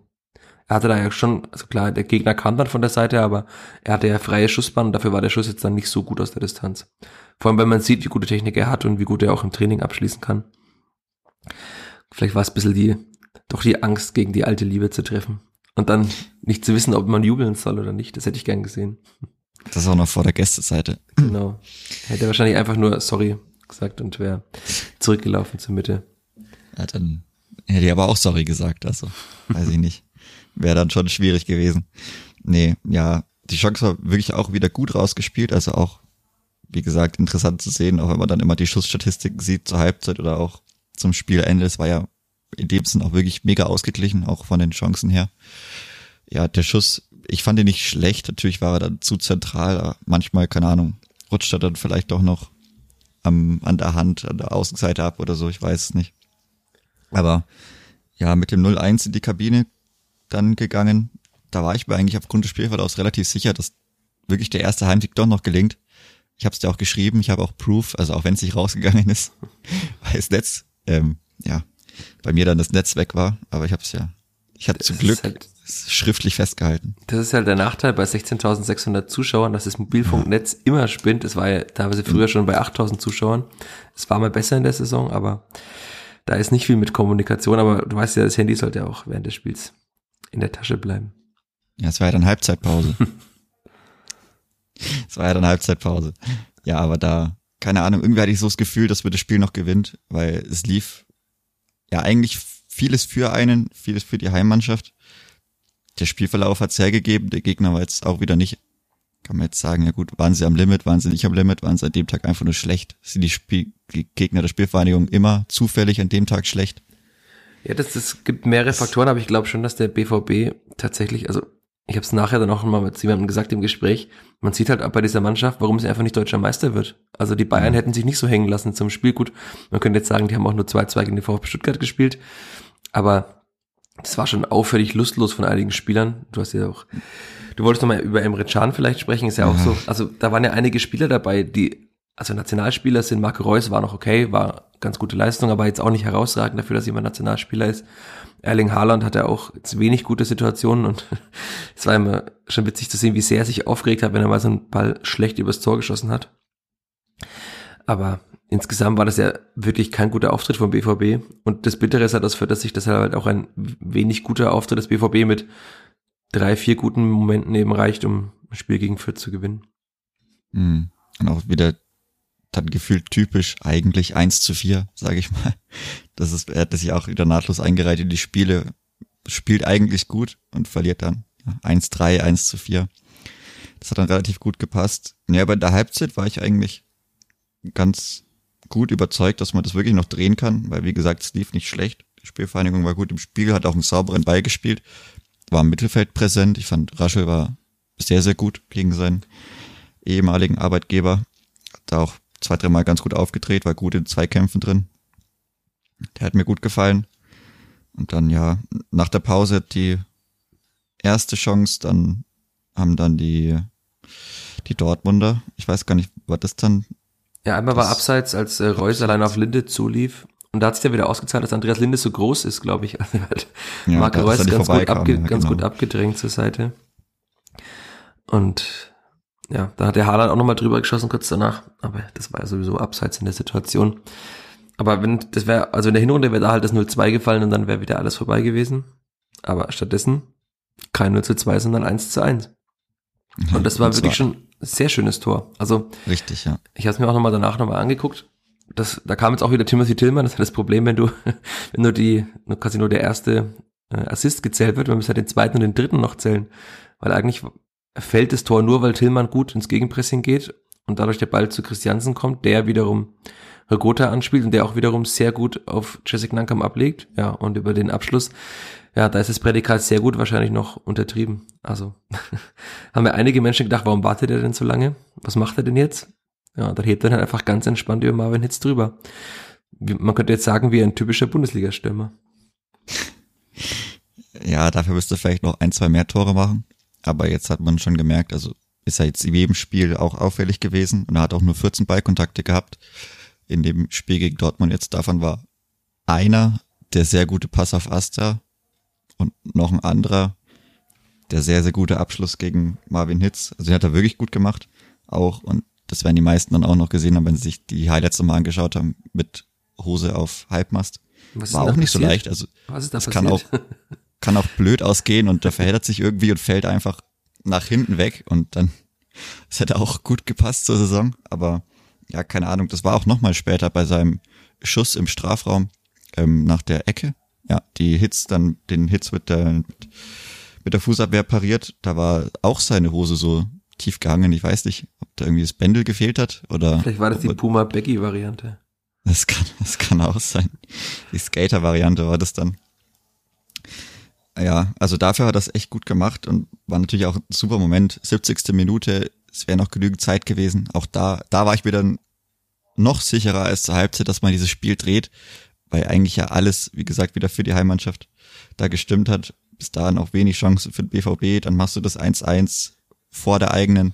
er hatte da ja schon, also klar, der Gegner kam dann von der Seite, aber er hatte ja freie Schussbahn und dafür war der Schuss jetzt dann nicht so gut aus der Distanz. Vor allem, wenn man sieht, wie gute Technik er hat und wie gut er auch im Training abschließen kann. Vielleicht war es ein bisschen die, doch die Angst, gegen die alte Liebe zu treffen. Und dann nicht zu wissen, ob man jubeln soll oder nicht. Das hätte ich gern gesehen. Das ist auch noch vor der Gästeseite. Genau. Hätte wahrscheinlich einfach nur sorry gesagt und wäre zurückgelaufen zur Mitte. Ja, dann hätte ich aber auch sorry gesagt, also weiß ich nicht. Wäre dann schon schwierig gewesen. Nee, ja, die Chance war wirklich auch wieder gut rausgespielt, also auch, wie gesagt, interessant zu sehen, auch wenn man dann immer die Schussstatistiken sieht zur Halbzeit oder auch zum Spielende. Es war ja in dem Sinn auch wirklich mega ausgeglichen, auch von den Chancen her. Ja, der Schuss, ich fand ihn nicht schlecht, natürlich war er dann zu zentral, manchmal, keine Ahnung, rutscht er dann vielleicht doch noch am, an der Hand, an der Außenseite ab oder so, ich weiß es nicht. Aber ja, mit dem 0-1 in die Kabine dann gegangen. Da war ich mir eigentlich aufgrund des Spielverlaufs relativ sicher, dass wirklich der erste Heimsieg doch noch gelingt. Ich habe es dir auch geschrieben, ich habe auch Proof, also auch wenn es nicht rausgegangen ist, [laughs] weil das Netz, ähm, ja, bei mir dann das Netz weg war, aber ich habe es ja, ich hatte zum Glück halt, schriftlich festgehalten. Das ist halt der Nachteil bei 16.600 Zuschauern, dass das Mobilfunknetz ja. immer spinnt. Es war ja teilweise früher schon bei 8.000 Zuschauern. Es war mal besser in der Saison, aber da ist nicht viel mit Kommunikation, aber du weißt ja, das Handy sollte ja auch während des Spiels in der Tasche bleiben. Ja, es war ja dann Halbzeitpause. [laughs] [laughs] es war ja dann Halbzeitpause. Ja, aber da, keine Ahnung, irgendwie hatte ich so das Gefühl, dass wir das Spiel noch gewinnt, weil es lief ja eigentlich vieles für einen, vieles für die Heimmannschaft. Der Spielverlauf hat es hergegeben, der Gegner war jetzt auch wieder nicht, kann man jetzt sagen, ja gut, waren sie am Limit, waren sie nicht am Limit, waren sie an dem Tag einfach nur schlecht. Sind die, Spiel Gegner der Spielvereinigung immer zufällig an dem Tag schlecht? Ja, das, das gibt mehrere Faktoren, aber ich glaube schon, dass der BVB tatsächlich, also ich habe es nachher dann auch mal mit jemandem gesagt im Gespräch, man sieht halt bei dieser Mannschaft, warum sie einfach nicht deutscher Meister wird. Also die Bayern mhm. hätten sich nicht so hängen lassen zum Spiel. Gut, man könnte jetzt sagen, die haben auch nur 2-2 gegen den VfB Stuttgart gespielt, aber das war schon auffällig lustlos von einigen Spielern. Du hast ja auch, du wolltest noch mal über Emre Can vielleicht sprechen, ist ja auch so. Also da waren ja einige Spieler dabei, die also Nationalspieler sind, Marco Reus war noch okay, war ganz gute Leistung, aber jetzt auch nicht herausragend dafür, dass jemand Nationalspieler ist. Erling Haaland hatte auch jetzt wenig gute Situationen und [laughs] es war immer schon witzig zu sehen, wie sehr er sich aufgeregt hat, wenn er mal so einen Ball schlecht übers Tor geschossen hat. Aber insgesamt war das ja wirklich kein guter Auftritt vom BVB und das Bittere ist halt das, dass sich das halt auch ein wenig guter Auftritt des BVB mit drei, vier guten Momenten eben reicht, um ein Spiel gegen Fürth zu gewinnen. Mhm. Und auch wieder dann gefühlt typisch eigentlich eins zu vier, sage ich mal. Das ist, er hat sich auch wieder nahtlos eingereiht in die Spiele, spielt eigentlich gut und verliert dann eins drei, eins zu vier. Das hat dann relativ gut gepasst. Ja, aber in der Halbzeit war ich eigentlich ganz gut überzeugt, dass man das wirklich noch drehen kann, weil wie gesagt, es lief nicht schlecht. Die Spielvereinigung war gut im Spiel, hat auch einen sauberen Ball gespielt, war im Mittelfeld präsent. Ich fand, Raschel war sehr, sehr gut gegen seinen ehemaligen Arbeitgeber. Hat da auch zwei, dreimal ganz gut aufgedreht, war gut in Zweikämpfen drin. Der hat mir gut gefallen. Und dann ja, nach der Pause die erste Chance, dann haben dann die, die Dortmunder, ich weiß gar nicht, war das dann? Ja, einmal war abseits, als äh, Reus allein auf Linde zulief. Und da hat sich ja wieder ausgezahlt, dass Andreas Linde so groß ist, glaube ich. [laughs] Also halt ja, Marco Reus ganz, gut, abge ja, ganz genau. gut abgedrängt zur Seite. Und ja, da hat der Haaland auch nochmal drüber geschossen kurz danach, aber das war ja sowieso abseits in der Situation. Aber wenn, das wäre, also in der Hinrunde wäre da halt das 0-2 gefallen und dann wäre wieder alles vorbei gewesen. Aber stattdessen kein 0 zu 2, sondern 1 zu 1. Und das war und wirklich schon ein sehr schönes Tor. Also richtig, ja. Ich habe es mir auch nochmal danach nochmal angeguckt. Das, da kam jetzt auch wieder Timothy Tillman. Das ist das Problem, wenn du, [laughs] wenn nur die, nur quasi nur der erste äh, Assist gezählt wird, wir müssen halt den zweiten und den dritten noch zählen. Weil eigentlich fällt das Tor nur, weil Tillmann gut ins Gegenpressing geht und dadurch der Ball zu Christiansen kommt, der wiederum Regota anspielt und der auch wiederum sehr gut auf Jessica Nankam ablegt. Ja, und über den Abschluss, ja, da ist das Prädikat sehr gut wahrscheinlich noch untertrieben. Also [laughs] haben wir einige Menschen gedacht, warum wartet er denn so lange? Was macht er denn jetzt? Ja, da hebt er dann einfach ganz entspannt über Marvin Hitz drüber. Man könnte jetzt sagen, wie ein typischer Bundesliga-Stürmer. Ja, dafür müsste vielleicht noch ein, zwei mehr Tore machen. Aber jetzt hat man schon gemerkt, also ist er jetzt in jedem Spiel auch auffällig gewesen und er hat auch nur 14 Ballkontakte gehabt. In dem Spiel gegen Dortmund jetzt davon war einer der sehr gute Pass auf Asta und noch ein anderer der sehr, sehr gute Abschluss gegen Marvin Hitz. Also den hat er wirklich gut gemacht auch und das werden die meisten dann auch noch gesehen haben, wenn sie sich die Highlights nochmal angeschaut haben mit Hose auf Halbmast. Was War auch nicht passiert? so leicht. Also Was ist da das passiert? kann auch, [laughs] kann auch blöd ausgehen und der verheddert sich irgendwie und fällt einfach nach hinten weg und dann, [laughs] das hätte auch gut gepasst zur Saison, aber ja, keine Ahnung, das war auch nochmal später bei seinem Schuss im Strafraum ähm, nach der Ecke. Ja, die Hits dann, den Hits mit der, mit der Fußabwehr pariert, da war auch seine Hose so tief gehangen. Ich weiß nicht, ob da irgendwie das Bändel gefehlt hat oder. Vielleicht war das die Puma Becky Variante. Das kann, das kann auch sein. Die Skater-Variante war das dann. Ja, also dafür hat er das echt gut gemacht und war natürlich auch ein super Moment. 70. Minute, es wäre noch genügend Zeit gewesen. Auch da, da war ich mir dann noch sicherer als zur Halbzeit, dass man dieses Spiel dreht, weil eigentlich ja alles, wie gesagt, wieder für die Heimmannschaft da gestimmt hat. Bis dahin auch wenig Chancen für den BVB. Dann machst du das 1-1 vor der eigenen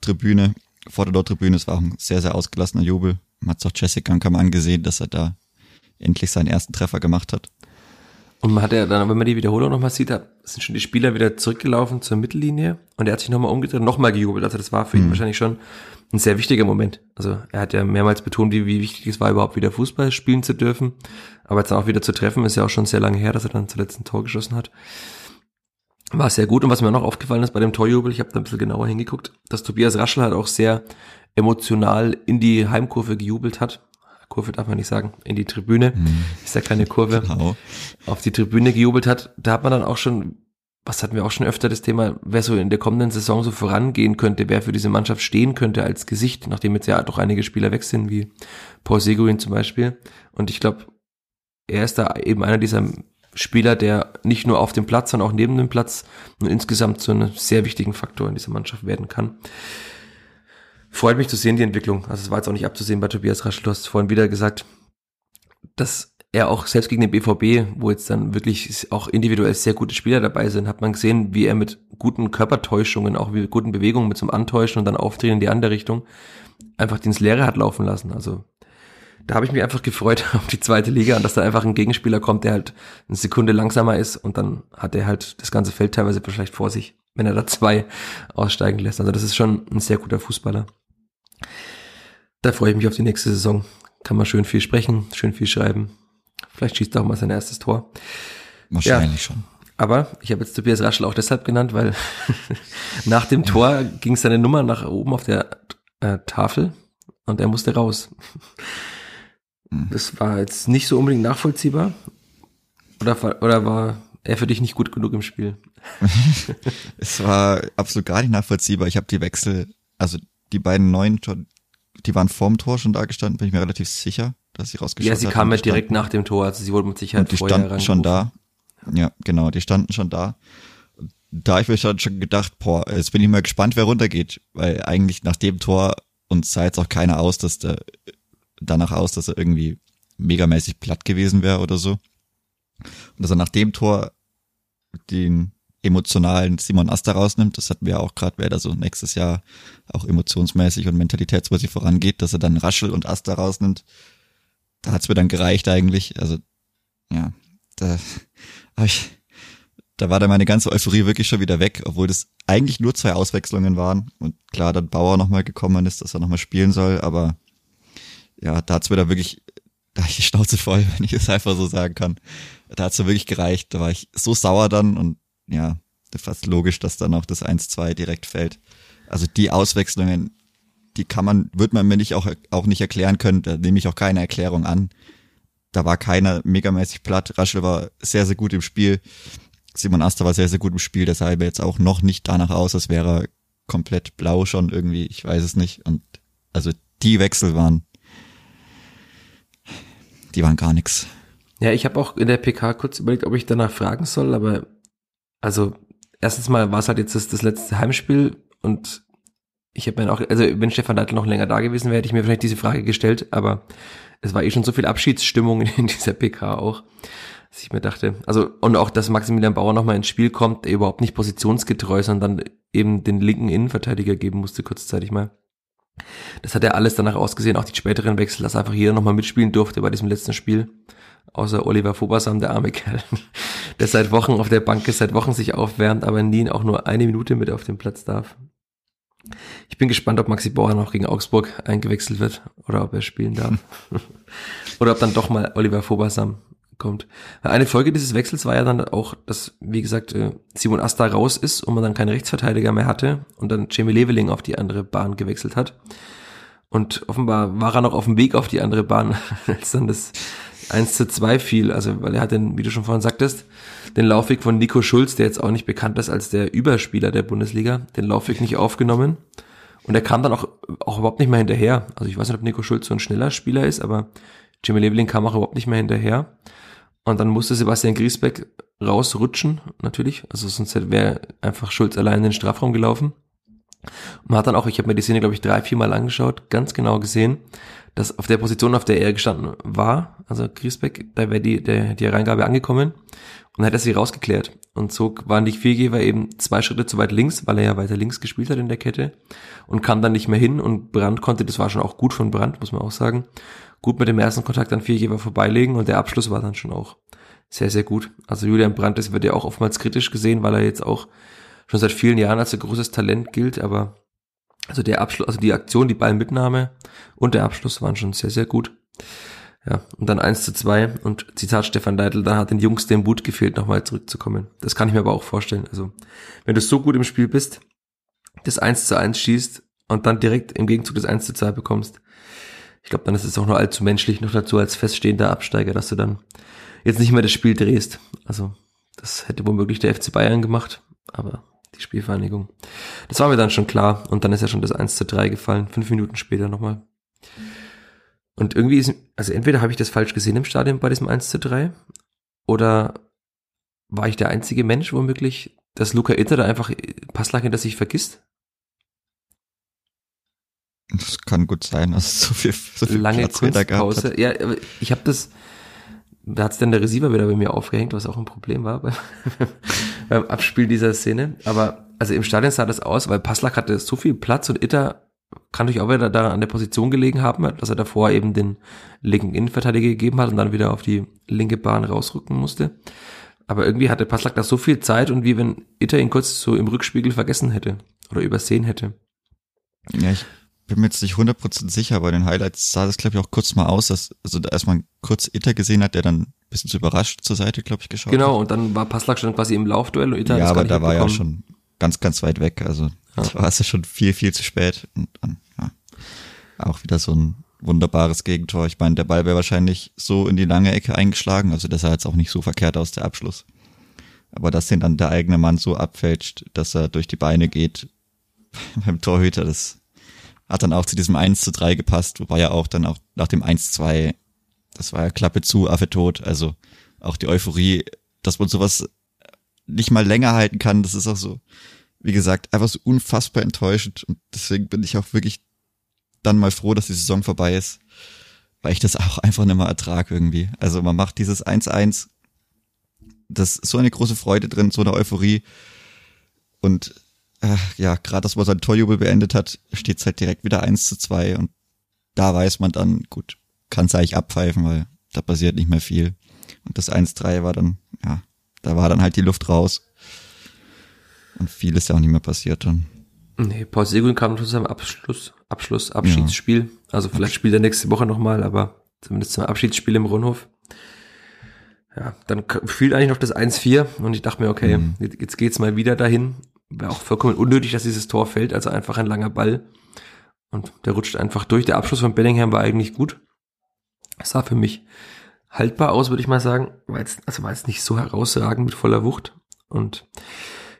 Tribüne, vor der Nordtribüne. Es war auch ein sehr, sehr ausgelassener Jubel man hat es auch Jessica Kamm angesehen, dass er da endlich seinen ersten Treffer gemacht hat. Und man hat ja dann, wenn man die Wiederholung nochmal sieht, da sind schon die Spieler wieder zurückgelaufen zur Mittellinie und er hat sich nochmal umgedreht und nochmal gejubelt. Also das war für ihn mhm. wahrscheinlich schon ein sehr wichtiger Moment. Also er hat ja mehrmals betont, wie, wie wichtig es war, überhaupt wieder Fußball spielen zu dürfen. Aber jetzt auch wieder zu treffen, ist ja auch schon sehr lange her, dass er dann zuletzt ein Tor geschossen hat. War sehr gut. Und was mir noch aufgefallen ist bei dem Torjubel, ich habe da ein bisschen genauer hingeguckt, dass Tobias Raschel halt auch sehr emotional in die Heimkurve gejubelt hat. Kurve darf man nicht sagen, in die Tribüne, hm. ist ja keine Kurve, genau. auf die Tribüne gejubelt hat. Da hat man dann auch schon, was hatten wir auch schon öfter das Thema, wer so in der kommenden Saison so vorangehen könnte, wer für diese Mannschaft stehen könnte als Gesicht, nachdem jetzt ja doch einige Spieler weg sind, wie Paul Seguin zum Beispiel. Und ich glaube, er ist da eben einer dieser Spieler, der nicht nur auf dem Platz, sondern auch neben dem Platz und insgesamt so einen sehr wichtigen Faktor in dieser Mannschaft werden kann freut mich zu sehen, die Entwicklung. Also es war jetzt auch nicht abzusehen bei Tobias Raschel. Du hast vorhin wieder gesagt, dass er auch selbst gegen den BVB, wo jetzt dann wirklich auch individuell sehr gute Spieler dabei sind, hat man gesehen, wie er mit guten Körpertäuschungen, auch mit guten Bewegungen, mit einem Antäuschen und dann Aufdrehen in die andere Richtung, einfach ins Leere hat laufen lassen. Also da habe ich mich einfach gefreut [laughs] auf die zweite Liga und dass da einfach ein Gegenspieler kommt, der halt eine Sekunde langsamer ist und dann hat er halt das ganze Feld teilweise vielleicht vor sich, wenn er da zwei aussteigen lässt. Also das ist schon ein sehr guter Fußballer. Da freue ich mich auf die nächste Saison. Kann man schön viel sprechen, schön viel schreiben. Vielleicht schießt er auch mal sein erstes Tor. Wahrscheinlich ja. schon. Aber ich habe jetzt Tobias Raschel auch deshalb genannt, weil [laughs] nach dem Tor ging seine Nummer nach oben auf der äh, Tafel und er musste raus. Hm. Das war jetzt nicht so unbedingt nachvollziehbar. Oder, oder war er für dich nicht gut genug im Spiel? [laughs] es war absolut gar nicht nachvollziehbar. Ich habe die Wechsel, also die beiden neuen, die waren vorm Tor schon da gestanden, bin ich mir relativ sicher, dass sie rausgeschaut Ja, sie kamen ja direkt nach dem Tor, also sie wurden mit Sicherheit und die vorher standen schon da. Ja, genau, die standen schon da. Da habe ich mir schon gedacht, boah, jetzt bin ich mal gespannt, wer runtergeht, weil eigentlich nach dem Tor uns sah jetzt auch keiner aus, dass der danach aus, dass er irgendwie megamäßig platt gewesen wäre oder so. Und dass er nach dem Tor den emotionalen Simon Asta rausnimmt. Das hatten wir auch gerade, wer da so nächstes Jahr auch emotionsmäßig und mentalitätsmäßig vorangeht, dass er dann Raschel und Asta rausnimmt. Da hat's mir dann gereicht eigentlich. Also ja, da hab ich, da war dann meine ganze Euphorie wirklich schon wieder weg, obwohl das eigentlich nur zwei Auswechslungen waren. Und klar, dann Bauer nochmal gekommen ist, dass er nochmal spielen soll, aber ja, da hat's mir da wirklich, da ich die Schnauze voll, [laughs] wenn ich es einfach so sagen kann. Da hat's mir wirklich gereicht. Da war ich so sauer dann und ja, fast logisch, dass dann auch das 1-2 direkt fällt. Also die Auswechslungen, die kann man, wird man mir nicht auch, auch nicht erklären können, da nehme ich auch keine Erklärung an. Da war keiner megamäßig platt. Raschel war sehr, sehr gut im Spiel. Simon Asta war sehr, sehr gut im Spiel, deshalb jetzt auch noch nicht danach aus, als wäre er komplett blau schon irgendwie, ich weiß es nicht. Und also die Wechsel waren, die waren gar nichts. Ja, ich habe auch in der PK kurz überlegt, ob ich danach fragen soll, aber also erstens mal war es halt jetzt das, das letzte Heimspiel und ich habe mir auch, also wenn Stefan Leitl noch länger da gewesen wäre, hätte ich mir vielleicht diese Frage gestellt, aber es war eh schon so viel Abschiedsstimmung [laughs] in dieser PK auch, dass ich mir dachte, also und auch, dass Maximilian Bauer nochmal ins Spiel kommt, der überhaupt nicht positionsgetreu, sondern eben den linken Innenverteidiger geben musste kurzzeitig mal. Das hat ja alles danach ausgesehen, auch die späteren Wechsel, dass einfach jeder nochmal mitspielen durfte bei diesem letzten Spiel. Außer Oliver Fobersam, der arme Kerl, [laughs] der seit Wochen auf der Bank ist, seit Wochen sich aufwärmt, aber nie auch nur eine Minute mit auf dem Platz darf. Ich bin gespannt, ob Maxi Bauer noch gegen Augsburg eingewechselt wird oder ob er spielen darf. [laughs] oder ob dann doch mal Oliver Fobersam kommt. Eine Folge dieses Wechsels war ja dann auch, dass, wie gesagt, äh, Simon Asta raus ist und man dann keinen Rechtsverteidiger mehr hatte und dann Jamie Leveling auf die andere Bahn gewechselt hat. Und offenbar war er noch auf dem Weg auf die andere Bahn, [laughs] als dann das 1 zu 2 fiel. Also, weil er hat den, wie du schon vorhin sagtest, den Laufweg von Nico Schulz, der jetzt auch nicht bekannt ist als der Überspieler der Bundesliga, den Laufweg nicht aufgenommen. Und er kam dann auch, auch überhaupt nicht mehr hinterher. Also ich weiß nicht, ob Nico Schulz so ein schneller Spieler ist, aber Jimmy Leveling kam auch überhaupt nicht mehr hinterher. Und dann musste Sebastian Griesbeck rausrutschen, natürlich. Also sonst wäre einfach Schulz allein in den Strafraum gelaufen. Man hat dann auch, ich habe mir die Szene, glaube ich, drei, vier Mal angeschaut, ganz genau gesehen, dass auf der Position, auf der er gestanden war, also Griesbeck, da wäre die, der, die Reingabe angekommen und dann hat er sie rausgeklärt. Und so waren die Viergeber eben zwei Schritte zu weit links, weil er ja weiter links gespielt hat in der Kette und kam dann nicht mehr hin und Brand konnte, das war schon auch gut von Brand, muss man auch sagen, gut mit dem ersten Kontakt an Viergeber vorbeilegen und der Abschluss war dann schon auch sehr, sehr gut. Also Julian Brandt, das wird ja auch oftmals kritisch gesehen, weil er jetzt auch schon seit vielen Jahren als ein großes Talent gilt, aber also der Abschluss, also die Aktion, die Ballmitnahme und der Abschluss waren schon sehr, sehr gut. Ja, und dann eins zu zwei und Zitat Stefan Leitl, da hat den Jungs den Mut gefehlt, nochmal zurückzukommen. Das kann ich mir aber auch vorstellen. Also, wenn du so gut im Spiel bist, das eins zu eins schießt und dann direkt im Gegenzug das eins zu zwei bekommst, ich glaube, dann ist es auch nur allzu menschlich, noch dazu als feststehender Absteiger, dass du dann jetzt nicht mehr das Spiel drehst. Also, das hätte womöglich der FC Bayern gemacht, aber die Spielvereinigung. Das war mir dann schon klar und dann ist ja schon das 1 zu 3 gefallen, fünf Minuten später nochmal. Und irgendwie ist, also entweder habe ich das falsch gesehen im Stadion bei diesem 1 zu 3 oder war ich der einzige Mensch womöglich, dass Luca Itter da einfach Passlack hinter sich vergisst? Das kann gut sein, also so viel, so viel Lange Platz Kunstpause. Ja, ich habe das, da hat's dann der Receiver wieder bei mir aufgehängt, was auch ein Problem war beim, [laughs] beim Abspiel dieser Szene. Aber also im Stadion sah das aus, weil Passlack hatte so viel Platz und Itter kann durch auch wieder da an der Position gelegen haben, dass er davor eben den linken Innenverteidiger gegeben hat und dann wieder auf die linke Bahn rausrücken musste. Aber irgendwie hatte Passlack da so viel Zeit und wie wenn Itter ihn kurz so im Rückspiegel vergessen hätte oder übersehen hätte. Ja, ich bin mir jetzt nicht 100% sicher, bei den Highlights sah das, glaube ich, auch kurz mal aus, dass also da erstmal kurz Itter gesehen hat, der dann ein bisschen zu überrascht zur Seite, glaube ich, geschaut genau, hat. Genau, und dann war Passlack schon quasi im Laufduell und Itter Ja, aber da war ja schon ganz, ganz weit weg. Also ja. da war es ja schon viel, viel zu spät. Und dann, ja, auch wieder so ein wunderbares Gegentor. Ich meine, der Ball wäre wahrscheinlich so in die lange Ecke eingeschlagen, also das sah jetzt auch nicht so verkehrt aus, der Abschluss. Aber dass den dann der eigene Mann so abfälscht, dass er durch die Beine geht [laughs] beim Torhüter, das hat dann auch zu diesem 1 zu 3 gepasst, wobei ja auch dann auch nach dem 1 zu 2, das war ja Klappe zu, Affe tot, also auch die Euphorie, dass man sowas nicht mal länger halten kann, das ist auch so, wie gesagt, einfach so unfassbar enttäuschend und deswegen bin ich auch wirklich dann mal froh, dass die Saison vorbei ist, weil ich das auch einfach nicht mehr ertrag irgendwie. Also man macht dieses 1-1, das ist so eine große Freude drin, so eine Euphorie und äh, ja, gerade dass man sein Torjubel beendet hat, steht es halt direkt wieder 1 zu 2 und da weiß man dann, gut, kann es eigentlich abpfeifen, weil da passiert nicht mehr viel. Und das 1-3 war dann, ja, da war dann halt die Luft raus. Und viel ist ja auch nicht mehr passiert dann. Nee, Paul Seguin kam zu seinem Abschluss, Abschluss, Abschiedsspiel. Ja. Also vielleicht spielt er nächste Woche nochmal, aber zumindest zum Abschiedsspiel im Rundhof. Ja, dann fiel eigentlich noch das 1-4 und ich dachte mir, okay, mhm. jetzt geht's mal wieder dahin. Wäre auch vollkommen unnötig, dass dieses Tor fällt, also einfach ein langer Ball. Und der rutscht einfach durch. Der Abschluss von Bellingham war eigentlich gut. Es sah für mich haltbar aus, würde ich mal sagen. War jetzt, also war jetzt nicht so herausragend mit voller Wucht. Und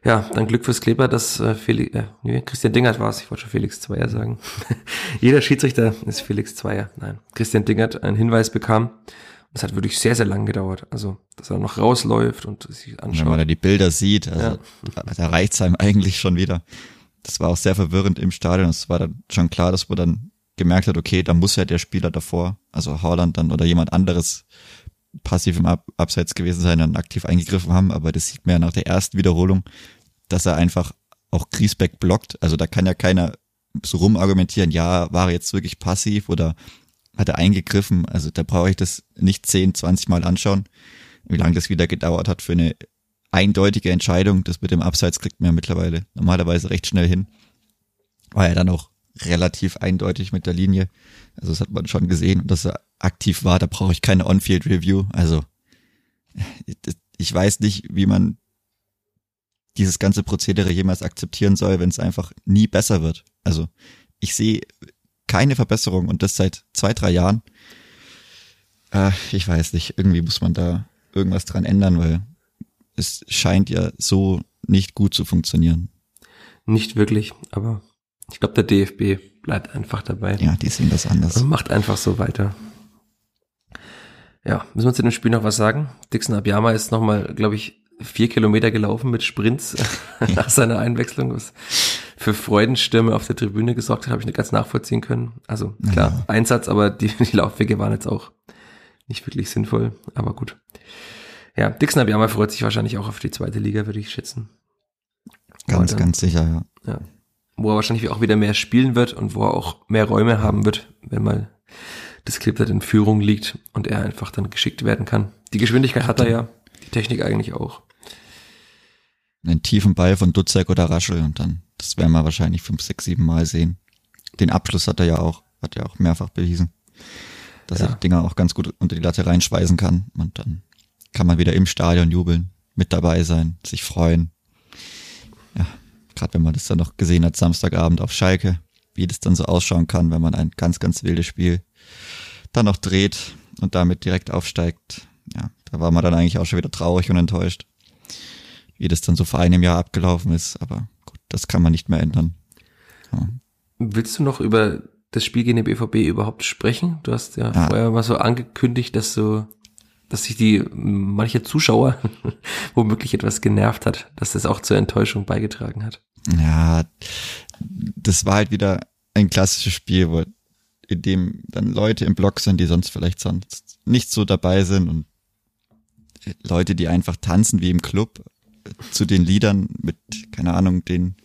Ja, dann Glück fürs Kleber, dass äh, Felix, äh, nee, Christian Dingert war es, ich wollte schon Felix Zweier sagen. [laughs] Jeder Schiedsrichter ist Felix Zweier. Nein, Christian Dingert einen Hinweis bekam. Es hat wirklich sehr, sehr lang gedauert. Also, dass er noch rausläuft und sich anschaut. Wenn man da die Bilder sieht, also ja. da, reicht's einem [laughs] eigentlich schon wieder. Das war auch sehr verwirrend im Stadion. Es war dann schon klar, dass man dann gemerkt hat, okay, da muss ja der Spieler davor, also Haaland dann oder jemand anderes passiv im Ab Abseits gewesen sein, dann aktiv eingegriffen haben, aber das sieht man ja nach der ersten Wiederholung, dass er einfach auch Griesbeck blockt. Also da kann ja keiner so rumargumentieren, ja, war er jetzt wirklich passiv oder hat er eingegriffen. Also da brauche ich das nicht 10, 20 Mal anschauen, wie lange das wieder gedauert hat für eine eindeutige Entscheidung. Das mit dem Abseits kriegt man ja mittlerweile normalerweise recht schnell hin. War ja dann auch relativ eindeutig mit der Linie. Also das hat man schon gesehen, dass er aktiv war. Da brauche ich keine On-Field-Review. Also ich weiß nicht, wie man dieses ganze Prozedere jemals akzeptieren soll, wenn es einfach nie besser wird. Also ich sehe keine Verbesserung und das seit zwei, drei Jahren. Äh, ich weiß nicht, irgendwie muss man da irgendwas dran ändern, weil es scheint ja so nicht gut zu funktionieren. Nicht wirklich, aber ich glaube, der DFB bleibt einfach dabei. Ja, die sehen das anders. Und macht einfach so weiter. Ja, müssen wir zu dem Spiel noch was sagen? Dixon Abiyama ist nochmal, glaube ich, vier Kilometer gelaufen mit Sprints [laughs] ja. nach seiner Einwechslung, was für Freudenstürme auf der Tribüne gesorgt hat, habe ich nicht ganz nachvollziehen können. Also klar, ja. Einsatz, aber die, [laughs] die Laufwege waren jetzt auch nicht wirklich sinnvoll, aber gut. Ja, Dixon Abiyama freut sich wahrscheinlich auch auf die zweite Liga, würde ich schätzen. Ganz, Heute. ganz sicher, ja. ja. Wo er wahrscheinlich auch wieder mehr spielen wird und wo er auch mehr Räume haben wird, wenn mal das Clipboard in Führung liegt und er einfach dann geschickt werden kann. Die Geschwindigkeit hat er ja, die Technik eigentlich auch. Einen tiefen Ball von Dutzek oder Raschel und dann, das werden wir wahrscheinlich fünf, sechs, sieben Mal sehen. Den Abschluss hat er ja auch, hat er auch mehrfach bewiesen, dass ja. er die Dinger auch ganz gut unter die Latte reinschweißen kann und dann kann man wieder im Stadion jubeln, mit dabei sein, sich freuen. Ja, gerade wenn man das dann noch gesehen hat, Samstagabend auf Schalke, wie das dann so ausschauen kann, wenn man ein ganz, ganz wildes Spiel dann noch dreht und damit direkt aufsteigt. Ja, da war man dann eigentlich auch schon wieder traurig und enttäuscht, wie das dann so vor einem Jahr abgelaufen ist. Aber das kann man nicht mehr ändern. Ja. Willst du noch über das Spiel gegen den BVB überhaupt sprechen? Du hast ja, ja. vorher mal so angekündigt, dass du dass sich die manche Zuschauer [laughs] womöglich etwas genervt hat, dass das auch zur Enttäuschung beigetragen hat. Ja, das war halt wieder ein klassisches Spiel, wo in dem dann Leute im Block sind, die sonst vielleicht sonst nicht so dabei sind und Leute, die einfach tanzen wie im Club zu den Liedern mit, keine Ahnung, den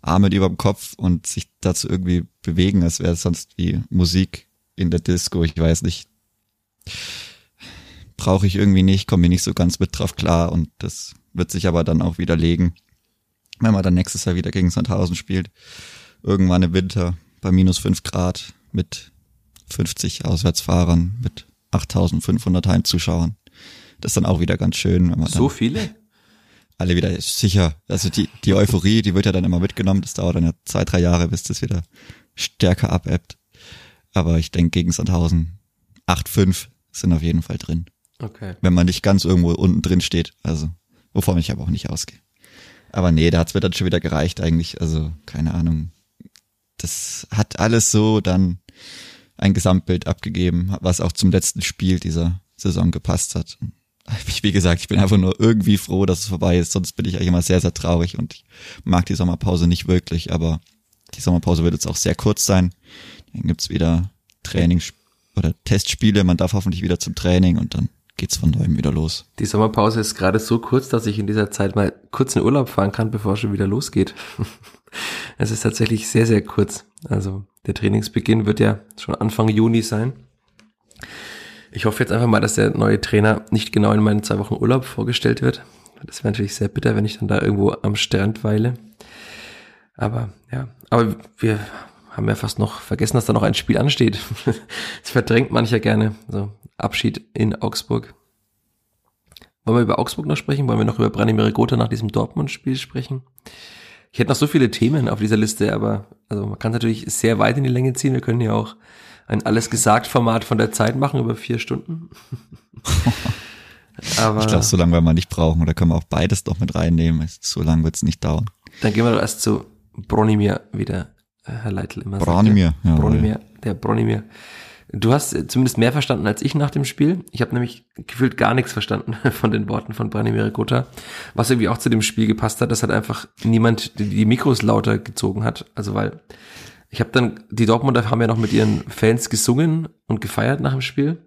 Armen über dem Kopf und sich dazu irgendwie bewegen, als wäre es sonst wie Musik in der Disco, ich weiß nicht brauche ich irgendwie nicht, komme ich nicht so ganz mit drauf klar und das wird sich aber dann auch widerlegen, wenn man dann nächstes Jahr wieder gegen Sandhausen spielt. Irgendwann im Winter bei minus fünf Grad mit 50 Auswärtsfahrern, mit 8500 Heimzuschauern. Das ist dann auch wieder ganz schön. Wenn man so viele? Alle wieder sicher. Also die, die Euphorie, die wird ja dann immer mitgenommen. Das dauert dann ja zwei, drei Jahre, bis das wieder stärker abebbt. Aber ich denke, gegen Sandhausen 8-5 sind auf jeden Fall drin. Okay. Wenn man nicht ganz irgendwo unten drin steht. Also, wovon ich aber auch nicht ausgehe. Aber nee, da hat's mir dann schon wieder gereicht eigentlich. Also, keine Ahnung. Das hat alles so dann ein Gesamtbild abgegeben, was auch zum letzten Spiel dieser Saison gepasst hat. [laughs] Wie gesagt, ich bin einfach nur irgendwie froh, dass es vorbei ist. Sonst bin ich eigentlich immer sehr, sehr traurig und ich mag die Sommerpause nicht wirklich. Aber die Sommerpause wird jetzt auch sehr kurz sein. Dann gibt's wieder Trainings oder Testspiele. Man darf hoffentlich wieder zum Training und dann geht's von neuem wieder los. Die Sommerpause ist gerade so kurz, dass ich in dieser Zeit mal kurz in Urlaub fahren kann, bevor es schon wieder losgeht. [laughs] es ist tatsächlich sehr, sehr kurz. Also der Trainingsbeginn wird ja schon Anfang Juni sein. Ich hoffe jetzt einfach mal, dass der neue Trainer nicht genau in meinen zwei Wochen Urlaub vorgestellt wird. Das wäre natürlich sehr bitter, wenn ich dann da irgendwo am Strand weile. Aber ja, aber wir haben ja fast noch vergessen, dass da noch ein Spiel ansteht. [laughs] Das verdrängt mancher gerne. So, Abschied in Augsburg. Wollen wir über Augsburg noch sprechen? Wollen wir noch über Branimir Gotha nach diesem Dortmund-Spiel sprechen? Ich hätte noch so viele Themen auf dieser Liste, aber also man kann es natürlich sehr weit in die Länge ziehen. Wir können ja auch ein alles gesagt Format von der Zeit machen über vier Stunden. [laughs] Aber ich glaube, so lange werden wir nicht brauchen. Oder können wir auch beides noch mit reinnehmen. So lange wird es nicht dauern. Dann gehen wir doch erst zu Bronimir wieder, äh, Herr Leitl immer Bronimir, ja. Bronimir, der Bronimir. Du hast zumindest mehr verstanden als ich nach dem Spiel. Ich habe nämlich gefühlt gar nichts verstanden [laughs] von den Worten von Branimir Gotha, was irgendwie auch zu dem Spiel gepasst hat, dass halt einfach niemand die Mikros lauter gezogen hat. Also weil ich habe dann, die Dortmunder haben ja noch mit ihren Fans gesungen und gefeiert nach dem Spiel.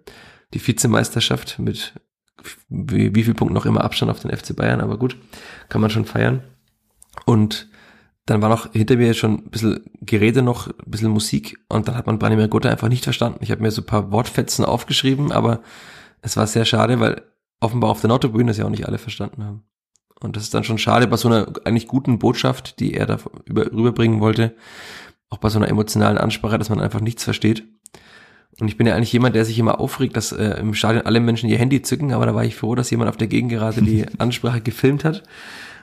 Die Vizemeisterschaft mit wie, wie viel Punkten noch immer Abstand auf den FC Bayern, aber gut, kann man schon feiern. Und dann war noch hinter mir schon ein bisschen Gerede noch, ein bisschen Musik und dann hat man Branimir Gotha einfach nicht verstanden. Ich habe mir so ein paar Wortfetzen aufgeschrieben, aber es war sehr schade, weil offenbar auf der Nordtribüne das ja auch nicht alle verstanden haben. Und das ist dann schon schade bei so einer eigentlich guten Botschaft, die er da über, rüberbringen wollte, auch bei so einer emotionalen Ansprache, dass man einfach nichts versteht. Und ich bin ja eigentlich jemand, der sich immer aufregt, dass äh, im Stadion alle Menschen ihr Handy zücken, aber da war ich froh, dass jemand auf der Gegend gerade die [laughs] Ansprache gefilmt hat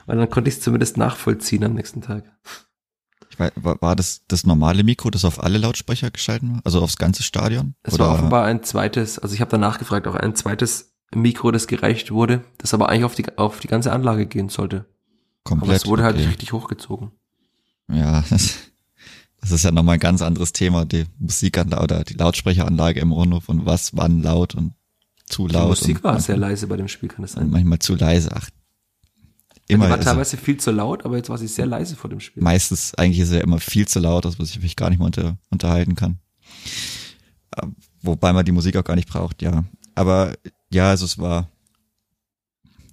weil dann konnte ich es zumindest nachvollziehen am nächsten Tag. Ich weiß, war, das das normale Mikro, das auf alle Lautsprecher geschalten war? Also aufs ganze Stadion? Es war offenbar ein zweites, also ich habe danach gefragt, auch ein zweites Mikro, das gereicht wurde, das aber eigentlich auf die, auf die ganze Anlage gehen sollte. Komplett. Aber es wurde halt okay. halt richtig hochgezogen. Ja, [laughs] das, das ist ja nochmal ein ganz anderes Thema, die Musikanlage oder die Lautsprecheranlage im Rundhof und was wann laut und zu laut. Die Musik war sehr leise bei dem Spiel, kann das sein? Manchmal zu leise. Ach, Immer, die war teilweise viel zu laut, aber jetzt war sie sehr leise vor dem Spiel. Meistens, eigentlich ist er immer viel zu laut, dass man sich wirklich gar nicht mehr unter, unterhalten kann. Äh, wobei man die Musik auch gar nicht braucht, ja. Aber ja, also es war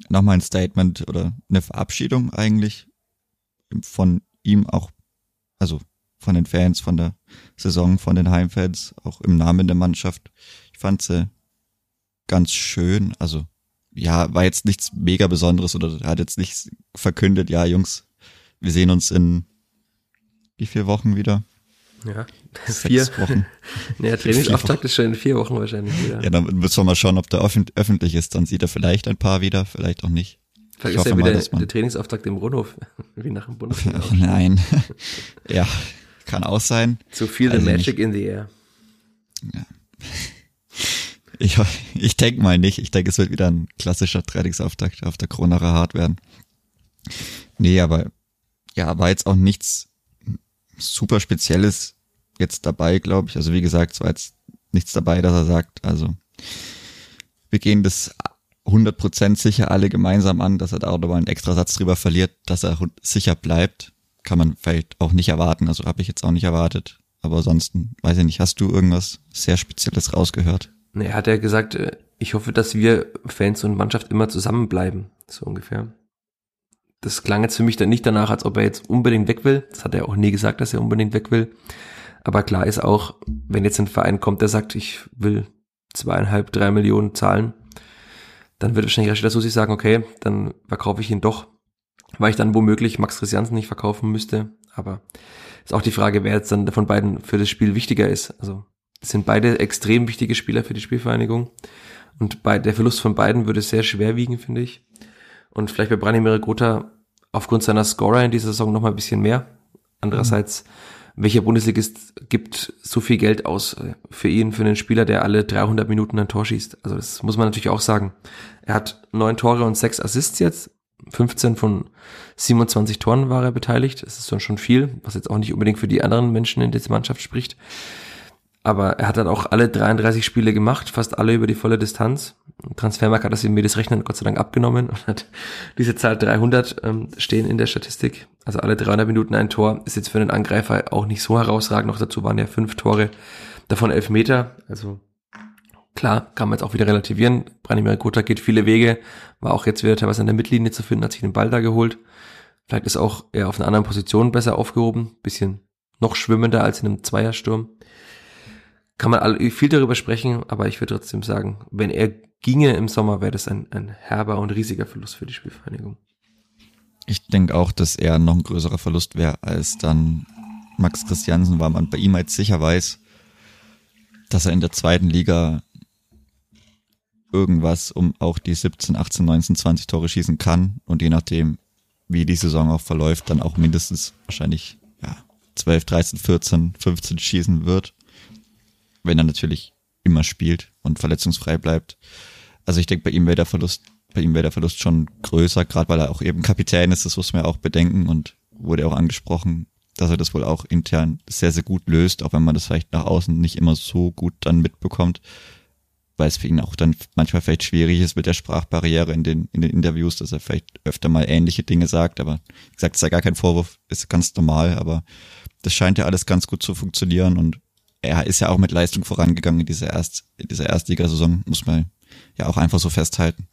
nochmal ein Statement oder eine Verabschiedung eigentlich von ihm auch, also von den Fans, von der Saison, von den Heimfans, auch im Namen der Mannschaft. Ich fand sie ganz schön, also ja, war jetzt nichts mega Besonderes oder hat jetzt nicht verkündet, ja, Jungs, wir sehen uns in wie vier Wochen wieder? Ja, Sechs [laughs] vier Wochen. [laughs] naja, Trainingsauftakt ist schon in vier Wochen wahrscheinlich wieder. Ja, dann müssen wir mal schauen, ob der öffentlich ist. Dann sieht er vielleicht ein paar wieder, vielleicht auch nicht. Vielleicht ich ist ja wieder mal, der Trainingsauftakt im Rundhof, [laughs] wie nach dem Bundesliga. Oh, nein. ja, kann auch sein. Zu viel also Magic nicht. in the air. Ja. [laughs] Ich, ich denke mal nicht. Ich denke, es wird wieder ein klassischer Trainingsauftakt auf der Kronacher Hart werden. Nee, aber ja, war jetzt auch nichts super Spezielles jetzt dabei, glaube ich. Also wie gesagt, es war jetzt nichts dabei, dass er sagt, also wir gehen das 100% sicher alle gemeinsam an, dass er da auch nochmal einen extra Satz drüber verliert, dass er sicher bleibt. Kann man vielleicht auch nicht erwarten. Also habe ich jetzt auch nicht erwartet. Aber ansonsten, weiß ich nicht, hast du irgendwas sehr Spezielles rausgehört? Nee, er hat ja gesagt, äh, ich hoffe, dass wir Fans und Mannschaft immer zusammenbleiben, so ungefähr. Das klang jetzt für mich dann nicht danach, als ob er jetzt unbedingt weg will. Das hat er auch nie gesagt, dass er unbedingt weg will. Aber klar ist auch, wenn jetzt ein Verein kommt, der sagt, ich will zweieinhalb, drei Millionen zahlen, dann wird wahrscheinlich Rashida Susi sagen, okay, dann verkaufe ich ihn doch, weil ich dann womöglich Max Christiansen nicht verkaufen müsste. Aber ist auch die Frage, wer jetzt dann von beiden für das Spiel wichtiger ist. Also sind beide extrem wichtige Spieler für die Spielvereinigung. Und bei, der Verlust von beiden würde sehr schwer wiegen, finde ich. Und vielleicht bei Branimir Grota aufgrund seiner Scorer in dieser Saison noch mal ein bisschen mehr. Andererseits, welcher Bundesligist gibt so viel Geld aus äh, für ihn, für einen Spieler, der alle 300 Minuten ein Tor schießt? Also das muss man natürlich auch sagen. Er hat neun Tore und sechs Assists jetzt. 15 von 27 Toren war er beteiligt. Das ist dann schon viel, was jetzt auch nicht unbedingt für die anderen Menschen in dieser Mannschaft spricht. Aber er hat dann auch alle 33 Spiele gemacht, fast alle über die volle Distanz. Transfermarkt hat das ihm jedes Rechnen Gott sei Dank abgenommen und hat diese Zahl 300 ähm, stehen in der Statistik. Also alle 300 Minuten ein Tor ist jetzt für einen Angreifer auch nicht so herausragend. Noch dazu waren ja fünf Tore, davon elf Meter. Also klar, kann man jetzt auch wieder relativieren. Branimir Kota geht viele Wege, war auch jetzt wieder teilweise an der Mittellinie zu finden, hat sich den Ball da geholt. Vielleicht ist auch er auf einer anderen Position besser aufgehoben, bisschen noch schwimmender als in einem Zweiersturm kann man viel darüber sprechen, aber ich würde trotzdem sagen, wenn er ginge im Sommer, wäre das ein, ein herber und riesiger Verlust für die Spielvereinigung. Ich denke auch, dass er noch ein größerer Verlust wäre als dann Max Christiansen, weil man bei ihm jetzt sicher weiß, dass er in der zweiten Liga irgendwas um auch die 17, 18, 19, 20 Tore schießen kann und je nachdem, wie die Saison auch verläuft, dann auch mindestens wahrscheinlich ja, 12, 13, 14, 15 schießen wird wenn er natürlich immer spielt und verletzungsfrei bleibt. also ich denke, bei ihm wäre der Verlust, bei ihm wäre der Verlust schon größer, gerade weil er auch eben Kapitän ist, das muss man ja auch bedenken und wurde auch angesprochen, dass er das wohl auch intern sehr, sehr gut löst, auch wenn man das vielleicht nach außen nicht immer so gut dann mitbekommt, weil es für ihn auch dann manchmal vielleicht schwierig ist mit der Sprachbarriere in den, in den Interviews, dass er vielleicht öfter mal ähnliche Dinge sagt, aber wie gesagt, ist ja gar kein Vorwurf, ist ganz normal, aber das scheint ja alles ganz gut zu funktionieren und er ist ja auch mit Leistung vorangegangen in dieser Erst, in dieser Erstligasaison, muss man ja auch einfach so festhalten.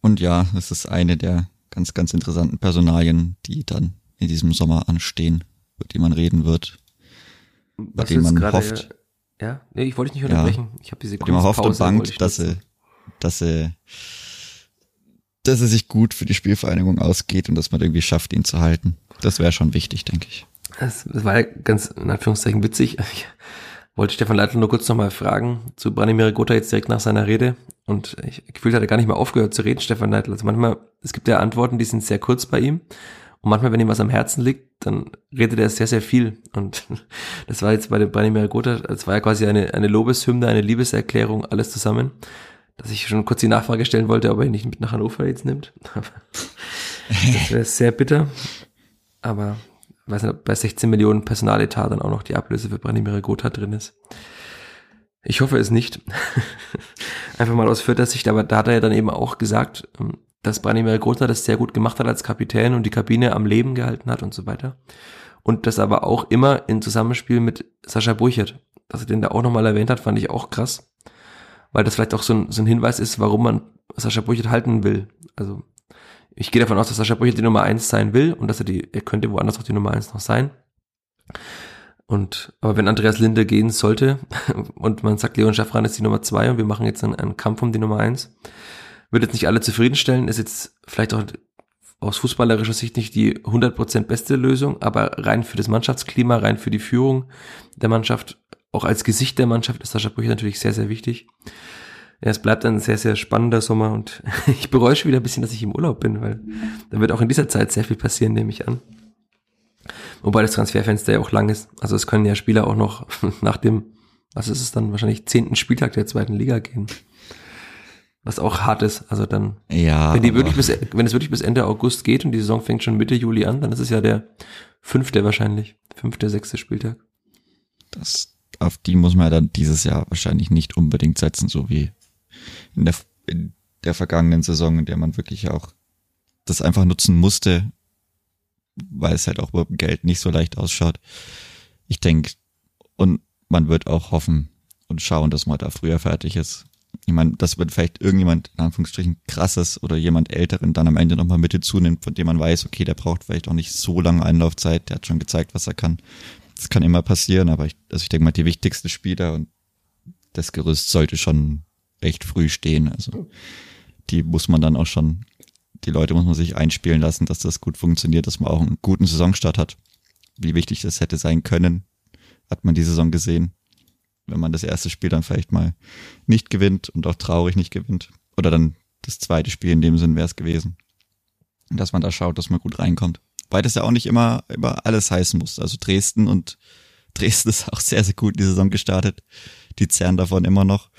Und ja, es ist eine der ganz, ganz interessanten Personalien, die dann in diesem Sommer anstehen, über die man reden wird, bei denen man hofft. Ja, nee, ich wollte dich nicht unterbrechen. Ja, ich habe diese kurze man hofft und bangt, dass sie, dass sie, dass er sich gut für die Spielvereinigung ausgeht und dass man irgendwie schafft, ihn zu halten. Das wäre schon wichtig, denke ich. Das, das war ja ganz in Anführungszeichen witzig. [laughs] Ich wollte Stefan Leitl nur kurz nochmal fragen zu Branimir Gotha jetzt direkt nach seiner Rede. Und ich gefühlt hat er gar nicht mehr aufgehört zu reden, Stefan Leitl. Also manchmal, es gibt ja Antworten, die sind sehr kurz bei ihm. Und manchmal, wenn ihm was am Herzen liegt, dann redet er sehr, sehr viel. Und [laughs] das war jetzt bei dem Branimir Gotha, das war ja quasi eine, eine Lobeshymne, eine Liebeserklärung, alles zusammen. Dass ich schon kurz die Nachfrage stellen wollte, ob er ihn nicht mit nach Hannover jetzt nimmt. [laughs] das wäre sehr bitter. Aber weiß nicht, bei 16 Millionen Personaletat dann auch noch die Ablöse für Branimir Gotha drin ist. Ich hoffe es nicht. [laughs] Einfach mal aus vierter Sicht, aber da hat er ja dann eben auch gesagt, ähm, dass Branimir Grota das sehr gut gemacht hat als Kapitän und die Kabine am Leben gehalten hat und so weiter. Und das aber auch immer in Zusammenspiel mit Sascha Burchert. Dass er den da auch nochmal erwähnt hat, fand ich auch krass. Weil das vielleicht auch so ein, so ein Hinweis ist, warum man Sascha Burchert halten will. Also ich gehe davon aus, dass Sascha Burchert die Nummer eins sein will und dass er die, er könnte woanders auch die Nummer eins noch sein. Und, aber wenn Andreas Linde gehen sollte [laughs] und man sagt, Leon Schaffran ist die Nummer zwei und wir machen jetzt einen, einen Kampf um die Nummer eins, wird jetzt nicht alle zufriedenstellen, ist jetzt vielleicht auch aus fußballerischer Sicht nicht die 100% beste Lösung, aber rein für das Mannschaftsklima, rein für die Führung der Mannschaft, auch als Gesicht der Mannschaft ist Sascha Brüche natürlich sehr, sehr wichtig. Ja, es bleibt ein sehr, sehr spannender Sommer und [laughs] ich bereue schon wieder ein bisschen, dass ich im Urlaub bin, weil da wird auch in dieser Zeit sehr viel passieren, nehme ich an. Wobei das Transferfenster ja auch lang ist. Also es können ja Spieler auch noch [laughs] nach dem, was ist es dann, wahrscheinlich zehnten Spieltag der zweiten Liga gehen was auch hart ist. Also dann, ja, wenn die wirklich bis, wenn es wirklich bis Ende August geht und die Saison fängt schon Mitte Juli an, dann ist es ja der fünfte wahrscheinlich, fünfte, sechste Spieltag. Das, auf die muss man ja dann dieses Jahr wahrscheinlich nicht unbedingt setzen, so wie in der, in der vergangenen Saison, in der man wirklich auch das einfach nutzen musste, weil es halt auch über Geld nicht so leicht ausschaut. Ich denke, und man wird auch hoffen und schauen, dass man da früher fertig ist ich meine, das wird vielleicht irgendjemand, in Anführungsstrichen, krasses oder jemand Älteren dann am Ende nochmal mit hinzunimmt, von dem man weiß, okay, der braucht vielleicht auch nicht so lange Einlaufzeit, der hat schon gezeigt, was er kann. Das kann immer passieren, aber ich, also ich denke mal, die wichtigsten Spieler und das Gerüst sollte schon recht früh stehen. Also die muss man dann auch schon, die Leute muss man sich einspielen lassen, dass das gut funktioniert, dass man auch einen guten Saisonstart hat. Wie wichtig das hätte sein können, hat man die Saison gesehen wenn man das erste Spiel dann vielleicht mal nicht gewinnt und auch traurig nicht gewinnt. Oder dann das zweite Spiel in dem Sinn wäre es gewesen. Dass man da schaut, dass man gut reinkommt. Weil das ja auch nicht immer, immer alles heißen muss. Also Dresden und [laughs] Dresden ist auch sehr, sehr gut in die Saison gestartet. Die zerren davon immer noch.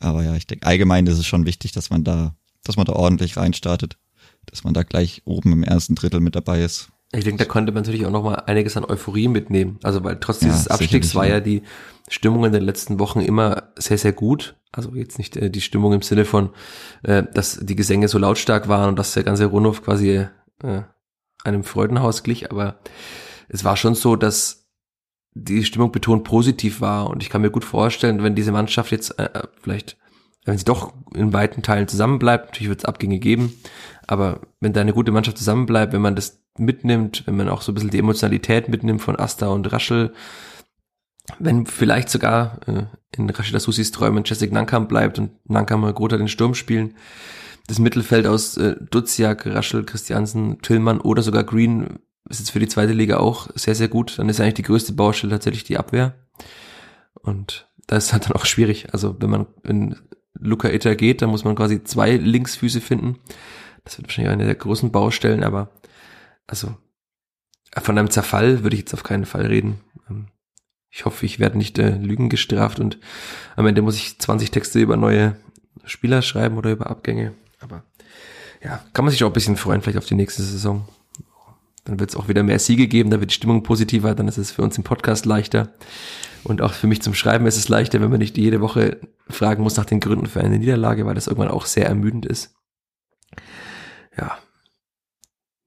Aber ja, ich denke, allgemein ist es schon wichtig, dass man da, dass man da ordentlich reinstartet. Dass man da gleich oben im ersten Drittel mit dabei ist. Ich denke, da konnte man natürlich auch noch mal einiges an Euphorie mitnehmen. Also weil trotz dieses ja, Abstiegs war ja die Stimmung in den letzten Wochen immer sehr, sehr gut. Also jetzt nicht äh, die Stimmung im Sinne von, äh, dass die Gesänge so lautstark waren und dass der ganze Rundhof quasi äh, einem Freudenhaus glich, aber es war schon so, dass die Stimmung betont positiv war und ich kann mir gut vorstellen, wenn diese Mannschaft jetzt äh, vielleicht, wenn sie doch in weiten Teilen zusammenbleibt, natürlich wird es Abgänge geben, aber wenn da eine gute Mannschaft zusammenbleibt, wenn man das mitnimmt, wenn man auch so ein bisschen die Emotionalität mitnimmt von Asta und Raschel, wenn vielleicht sogar äh, in Rashida Susis Träumen Jessica Nankam bleibt und Nankam und Grota den Sturm spielen, das Mittelfeld aus äh, Duziak, Raschel, Christiansen, Tillmann oder sogar Green ist jetzt für die zweite Liga auch sehr, sehr gut. Dann ist eigentlich die größte Baustelle tatsächlich die Abwehr. Und da ist halt dann auch schwierig. Also wenn man in Luca Itter geht, dann muss man quasi zwei Linksfüße finden. Das wird wahrscheinlich eine der großen Baustellen, aber also von einem Zerfall würde ich jetzt auf keinen Fall reden. Ähm, ich hoffe, ich werde nicht äh, Lügen gestraft und am Ende muss ich 20 Texte über neue Spieler schreiben oder über Abgänge. Aber ja, kann man sich auch ein bisschen freuen, vielleicht auf die nächste Saison. Dann wird es auch wieder mehr Siege geben, da wird die Stimmung positiver, dann ist es für uns im Podcast leichter. Und auch für mich zum Schreiben ist es leichter, wenn man nicht jede Woche fragen muss nach den Gründen für eine Niederlage, weil das irgendwann auch sehr ermüdend ist. Ja.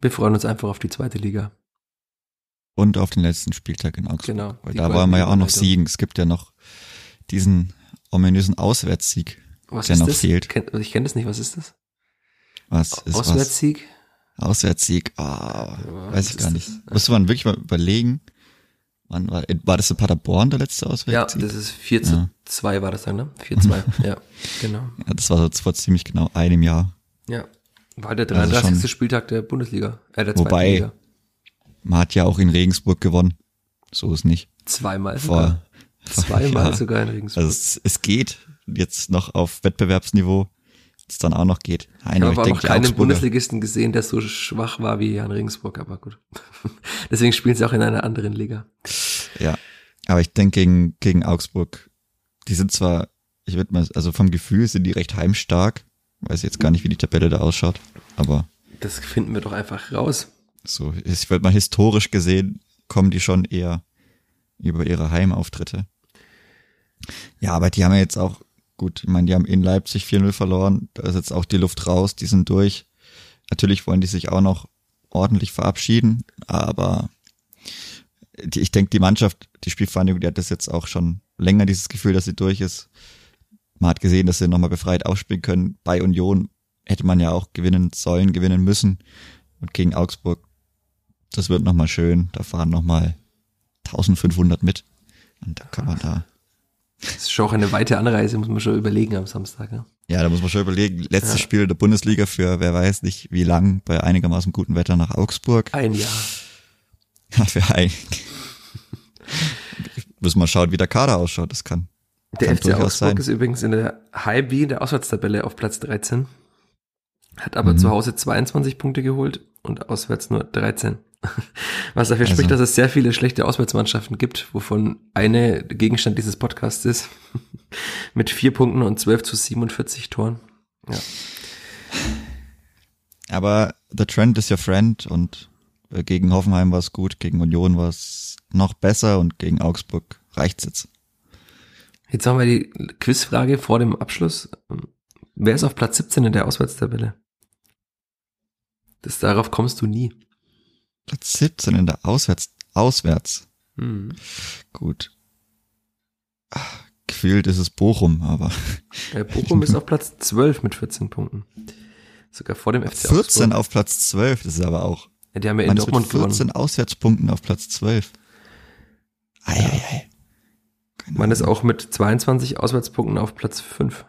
Wir freuen uns einfach auf die zweite Liga. Und auf den letzten Spieltag in Augsburg. Genau. Weil da wollen wir ja auch noch siegen. Es gibt ja noch diesen ominösen Auswärtssieg, Was der noch das? fehlt. Ken, ich kenne das nicht, was ist das? Was ist Auswärtssieg? was? Auswärtssieg. Ah, weiß was ich gar das? nicht. Müsste man wirklich mal überlegen. Wann war, war das in Paderborn der letzte Ja, Auswärtssieg? das ist 4 zu Ja. 2 war das dann, ne? 4 zu 2, [laughs] ja, genau. Ja, das war so vor ziemlich genau einem Jahr. Ja. War der Also 33. schon- Spieltag der Bundesliga, äh, der zweiten Wobei- Liga. Man hat ja auch in Regensburg gewonnen. So ist nicht. Zweimal sogar. [laughs] Vor, Zweimal ja. sogar in Regensburg. Also es, es geht jetzt noch auf Wettbewerbsniveau, es dann auch noch geht. Nein, ich aber habe aber denke, noch keinen Bundesligisten gesehen, der so schwach war wie Jan Regensburg, aber gut. [laughs] Deswegen spielen sie auch in einer anderen Liga. ja. Aber ich denke gegen, gegen Augsburg, die sind zwar, ich würde mal, also vom Gefühl sind die recht heimstark. Weiß jetzt gar nicht, wie die Tabelle da ausschaut, aber Das finden wir doch einfach raus. so, ich würde mal historisch gesehen, kommen die schon eher über ihre Heimauftritte. Ja, aber die haben ja jetzt auch, gut, ich meine, die haben in Leipzig 4-0 verloren, da ist jetzt auch die Luft raus, die sind durch. Natürlich wollen die sich auch noch ordentlich verabschieden, aber die, ich denke, die Mannschaft, die Spielvereinigung, die hat das jetzt auch schon länger, dieses Gefühl, dass sie durch ist. Man hat gesehen, dass sie nochmal befreit aufspielen können. Bei Union hätte man ja auch gewinnen sollen, gewinnen müssen. Und gegen Augsburg, das wird nochmal schön. Da fahren nochmal 1500 mit. Und da kann man da, Das ist schon auch eine weite Anreise, muss man schon überlegen am Samstag. Ne? ja, da muss man schon überlegen, letztes Ja. Spiel der Bundesliga für wer weiß nicht wie lang, bei einigermaßen gutem Wetter nach Augsburg. Ein Jahr. Ja, [laughs] für ein. [laughs] Müssen wir schauen, wie der Kader ausschaut. Das kann. Der Kann FC Augsburg sein. ist übrigens in der High-B, der Auswärtstabelle, auf Platz 13. Hat aber Mhm. zu Hause 22 Punkte geholt und auswärts nur 13. [laughs] Was dafür Also- spricht, dass es sehr viele schlechte Auswärtsmannschaften gibt, wovon eine Gegenstand dieses Podcasts ist. [laughs] Mit vier Punkten und 12 zu 47 Toren. Ja. Aber the trend is your friend und äh, gegen Hoffenheim war es gut, gegen Union war es noch besser und gegen Augsburg reicht's jetzt. Jetzt haben wir die Quizfrage vor dem Abschluss. Wer ist auf Platz 17 in der Auswärtstabelle? Das, darauf kommst du nie. Platz 17 in der Auswärts, auswärts. Hm. Gut. Gefühlt ist es Bochum, aber Äh, Bochum ist auf Platz 12 mit 14 Punkten. Sogar vor dem FC 14 Augsburg. auf Platz 12, das ist aber auch. Ja, die haben ja in ist mit Dortmund 14 gewonnen. Auswärtspunkten auf Platz 12. Eieiei. Keine Man ist Ahnung. auch mit 22 Auswärtspunkten auf Platz 5.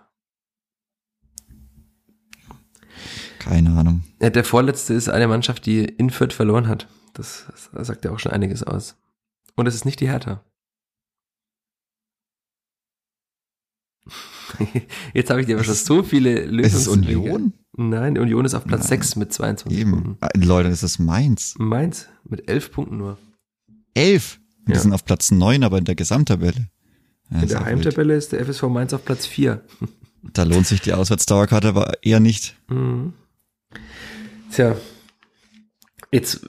Keine Ahnung. Ja, der vorletzte ist eine Mannschaft, die in Fürth verloren hat. Das, das sagt ja auch schon einiges aus. Und es ist nicht die Hertha. [laughs] Jetzt habe ich dir aber schon so viele Ist es. Union? Nein, Union ist auf Platz Nein. 6 mit 22 Eben. Punkten. Ah, Leute, das ist Mainz. Mainz mit 11 Punkten nur. Elf. Die Ja. sind auf Platz 9, aber in der Gesamttabelle. Ja, In der. Heimtabelle ist der FSV Mainz auf Platz 4. Da lohnt sich die Auswärtsdauerkarte aber eher nicht. Mhm. Tja, jetzt,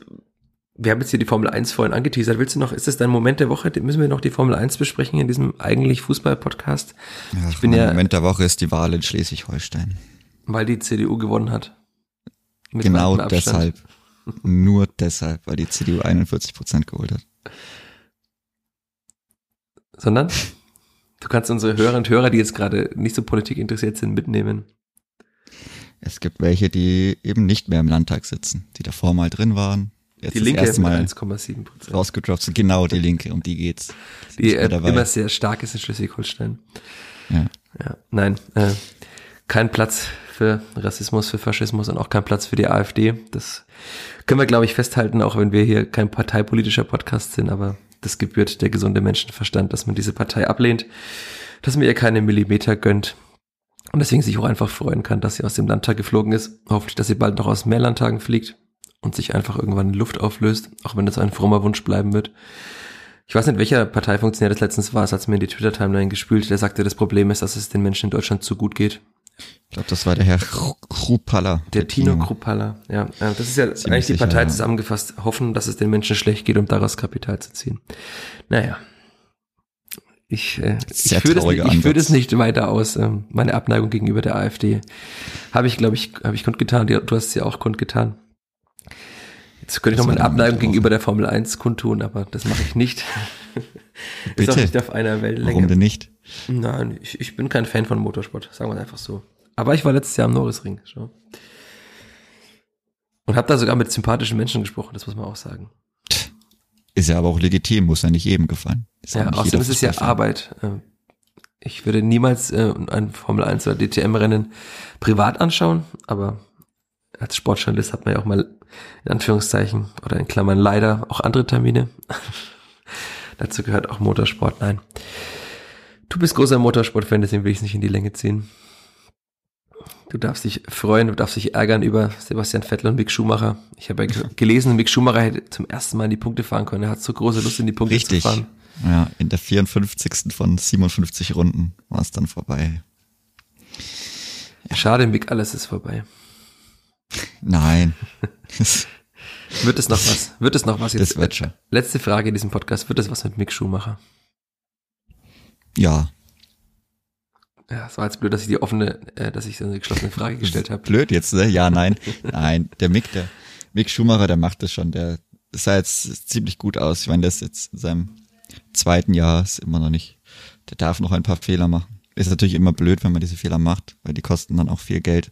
wir haben jetzt hier die Formel 1 vorhin angeteasert. Willst du noch, ist das dein Moment der Woche? Müssen wir noch die Formel 1 besprechen in diesem eigentlich Fußball-Podcast? Ja, Ich bin mein ja- Moment der Woche ist die Wahl in Schleswig-Holstein. Weil die CDU gewonnen hat. Genau deshalb. Nur deshalb, weil die CDU 41 Prozent geholt hat. Sondern? Du kannst unsere Hörerinnen und Hörer, die jetzt gerade nicht so Politik interessiert sind, mitnehmen. Es gibt welche, die eben nicht mehr im Landtag sitzen, die davor mal drin waren. Jetzt Die Linke mit Mal 1,7 Prozent. rausgedroppt sind. Genau, die Linke, um die geht's. Ist Die mehr äh, immer sehr stark ist in Schleswig-Holstein. Ja. Ja, nein, äh, kein Platz für Rassismus, für Faschismus und auch kein Platz für die AfD. Das können wir, glaube ich, festhalten, auch wenn wir hier kein parteipolitischer Podcast sind, aber das gebührt der gesunde Menschenverstand, dass man diese Partei ablehnt, dass man ihr keine Millimeter gönnt und deswegen sich auch einfach freuen kann, dass sie aus dem Landtag geflogen ist. Hoffentlich, dass sie bald noch aus mehr Landtagen fliegt und sich einfach irgendwann in Luft auflöst, auch wenn das ein frommer Wunsch bleiben wird. Ich weiß nicht, welcher Parteifunktionär das letztens war, es hat mir in die Twitter-Timeline gespült, der sagte, das Problem ist, dass es den Menschen in Deutschland zu gut geht. Ich glaube, das war der Herr Krupalla. Der, Tino Krupalla, ja. Das ist ja Ziemlich eigentlich die Partei sicher, zusammengefasst. Hoffen, dass es den Menschen schlecht geht, um daraus Kapital zu ziehen. Naja. Ich, äh, ich führe das, nicht, ich führe das nicht weiter aus. Ähm, meine Abneigung gegenüber der AfD habe ich, glaube ich, habe ich kundgetan. Du hast es ja auch kundgetan. Jetzt könnte ich noch meine Abneigung gegenüber der Formel 1 kundtun, aber das mache ich nicht. Bitte. [laughs] Ist auch nicht auf einer Wellenlänge. Warum denn nicht? Nein, ich, ich bin kein Fan von Motorsport, sagen wir einfach so. Aber ich war letztes Jahr am Norrisring. Schon. Und habe da sogar mit sympathischen Menschen gesprochen, das muss man auch sagen. Ist ja aber auch legitim, muss ja nicht jedem gefallen. Ist ja, außerdem ist es ja Arbeit. Ähm, ich würde niemals äh, ein Formel 1 oder DTM-Rennen privat anschauen, aber als Sportjournalist hat man ja auch mal in Anführungszeichen oder in Klammern leider auch andere Termine. [laughs] Dazu gehört auch Motorsport. Nein. Du bist großer Motorsport-Fan, deswegen will ich es nicht in die Länge ziehen. Du darfst dich freuen, du darfst dich ärgern über Sebastian Vettel und Mick Schumacher. Ich habe ja [laughs] gelesen, Mick Schumacher hätte zum ersten Mal in die Punkte fahren können. Er hat so große Lust, in die Punkte Richtig. zu fahren. Ja, in der 54. von 57 Runden war es dann vorbei. Ja. Schade, Mick, alles ist vorbei. Nein. [laughs] wird es noch was? Wird es noch was jetzt? Das wird schon. Letzte Frage in diesem Podcast. Wird es was mit Mick Schumacher? Ja. Ja, es war jetzt blöd, dass ich die offene, äh, dass ich so eine geschlossene Frage gestellt habe. [laughs] Blöd jetzt, ne? Ja, nein. nein, der Mick, der Mick Schumacher, der macht das schon. Der sah jetzt ziemlich gut aus. Ich meine, der ist jetzt in seinem zweiten Jahr, ist immer noch nicht, der darf noch ein paar Fehler machen. Ist natürlich immer blöd, wenn man diese Fehler macht, weil die kosten dann auch viel Geld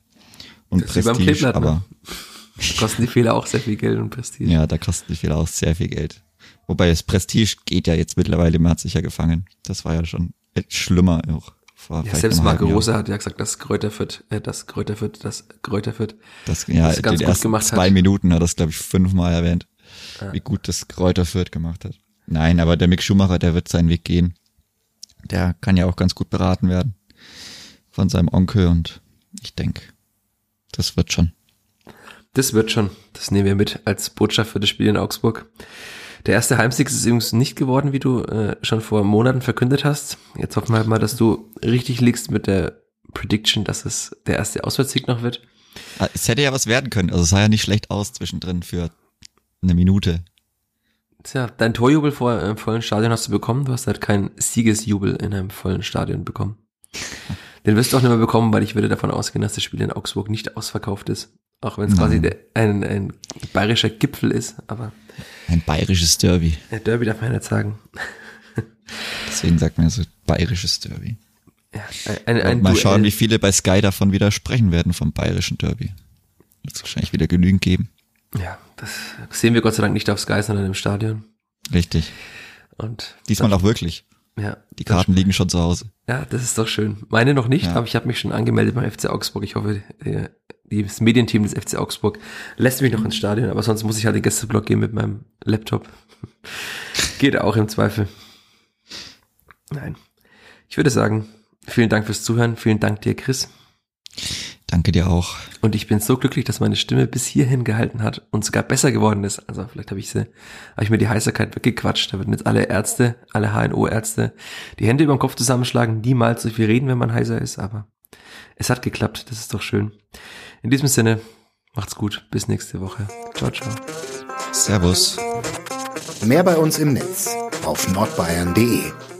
und das Prestige, ne? aber ne? kosten die Fehler auch sehr viel Geld und Prestige. Ja, da kosten die Fehler auch sehr viel Geld. Wobei das Prestige geht ja jetzt mittlerweile, man hat sich ja gefangen. Das war ja schon schlimmer auch. Vor ja, selbst Marco Rose hat ja gesagt, dass Kräuter Fürth, äh, das Kräuter Fürth, das Kräuter Fürth, das, ja, das ganz gut gemacht zwei hat. Minuten hat das, glaube ich, fünfmal erwähnt, ja. wie gut das Kräuter Fürth gemacht hat. Nein, aber der Mick Schumacher, der wird seinen Weg gehen. Der kann ja auch ganz gut beraten werden von seinem Onkel und ich denke, das wird schon. Das wird schon. Das nehmen wir mit als Botschaft für das Spiel in Augsburg. Der erste Heimsieg ist übrigens nicht geworden, wie du äh, schon vor Monaten verkündet hast. Jetzt hoffen wir halt mal, dass du richtig liegst mit der Prediction, dass es der erste Auswärtssieg noch wird. Ah, es hätte ja was werden können. Also es sah ja nicht schlecht aus zwischendrin für eine Minute. Tja, dein Torjubel vor einem vollen Stadion hast du bekommen. Du hast halt keinen Siegesjubel in einem vollen Stadion bekommen. [laughs] Den wirst du auch nicht mehr bekommen, weil ich würde davon ausgehen, dass das Spiel in Augsburg nicht ausverkauft ist. Auch wenn es quasi der, ein, ein bayerischer Gipfel ist, aber. Ein bayerisches Derby. Ein Derby darf man ja nicht sagen. [laughs] Deswegen sagt man ja so bayerisches Derby. Ja, ein, ein mal schauen, wie viele bei Sky davon widersprechen werden vom bayerischen Derby. Wird es wahrscheinlich wieder genügend geben. Ja, das sehen wir Gott sei Dank nicht auf Sky, sondern im Stadion. Richtig. Und diesmal auch wirklich. Ja. Die Karten liegen schon zu Hause. Ja, das ist doch schön. Meine noch nicht, ja. aber ich habe mich schon angemeldet beim FC Augsburg. Ich hoffe, äh, das Medienteam des FC Augsburg lässt mich noch ins Stadion, aber sonst muss ich halt den Gästeblock gehen mit meinem Laptop. [laughs] Geht auch im Zweifel. Nein. Ich würde sagen, vielen Dank fürs Zuhören. Vielen Dank dir, Chris. Danke dir auch. Und ich bin so glücklich, dass meine Stimme bis hierhin gehalten hat und sogar besser geworden ist. Also vielleicht habe ich sie, habe ich mir die Heiserkeit weggequatscht. Da würden jetzt alle Ärzte, alle HNO-Ärzte die Hände über den Kopf zusammenschlagen, niemals so viel reden, wenn man heiser ist, aber es hat geklappt. Das ist doch schön. In diesem Sinne, macht's gut. Bis nächste Woche. Ciao, ciao. Servus. Mehr bei uns im Netz auf nordbayern.de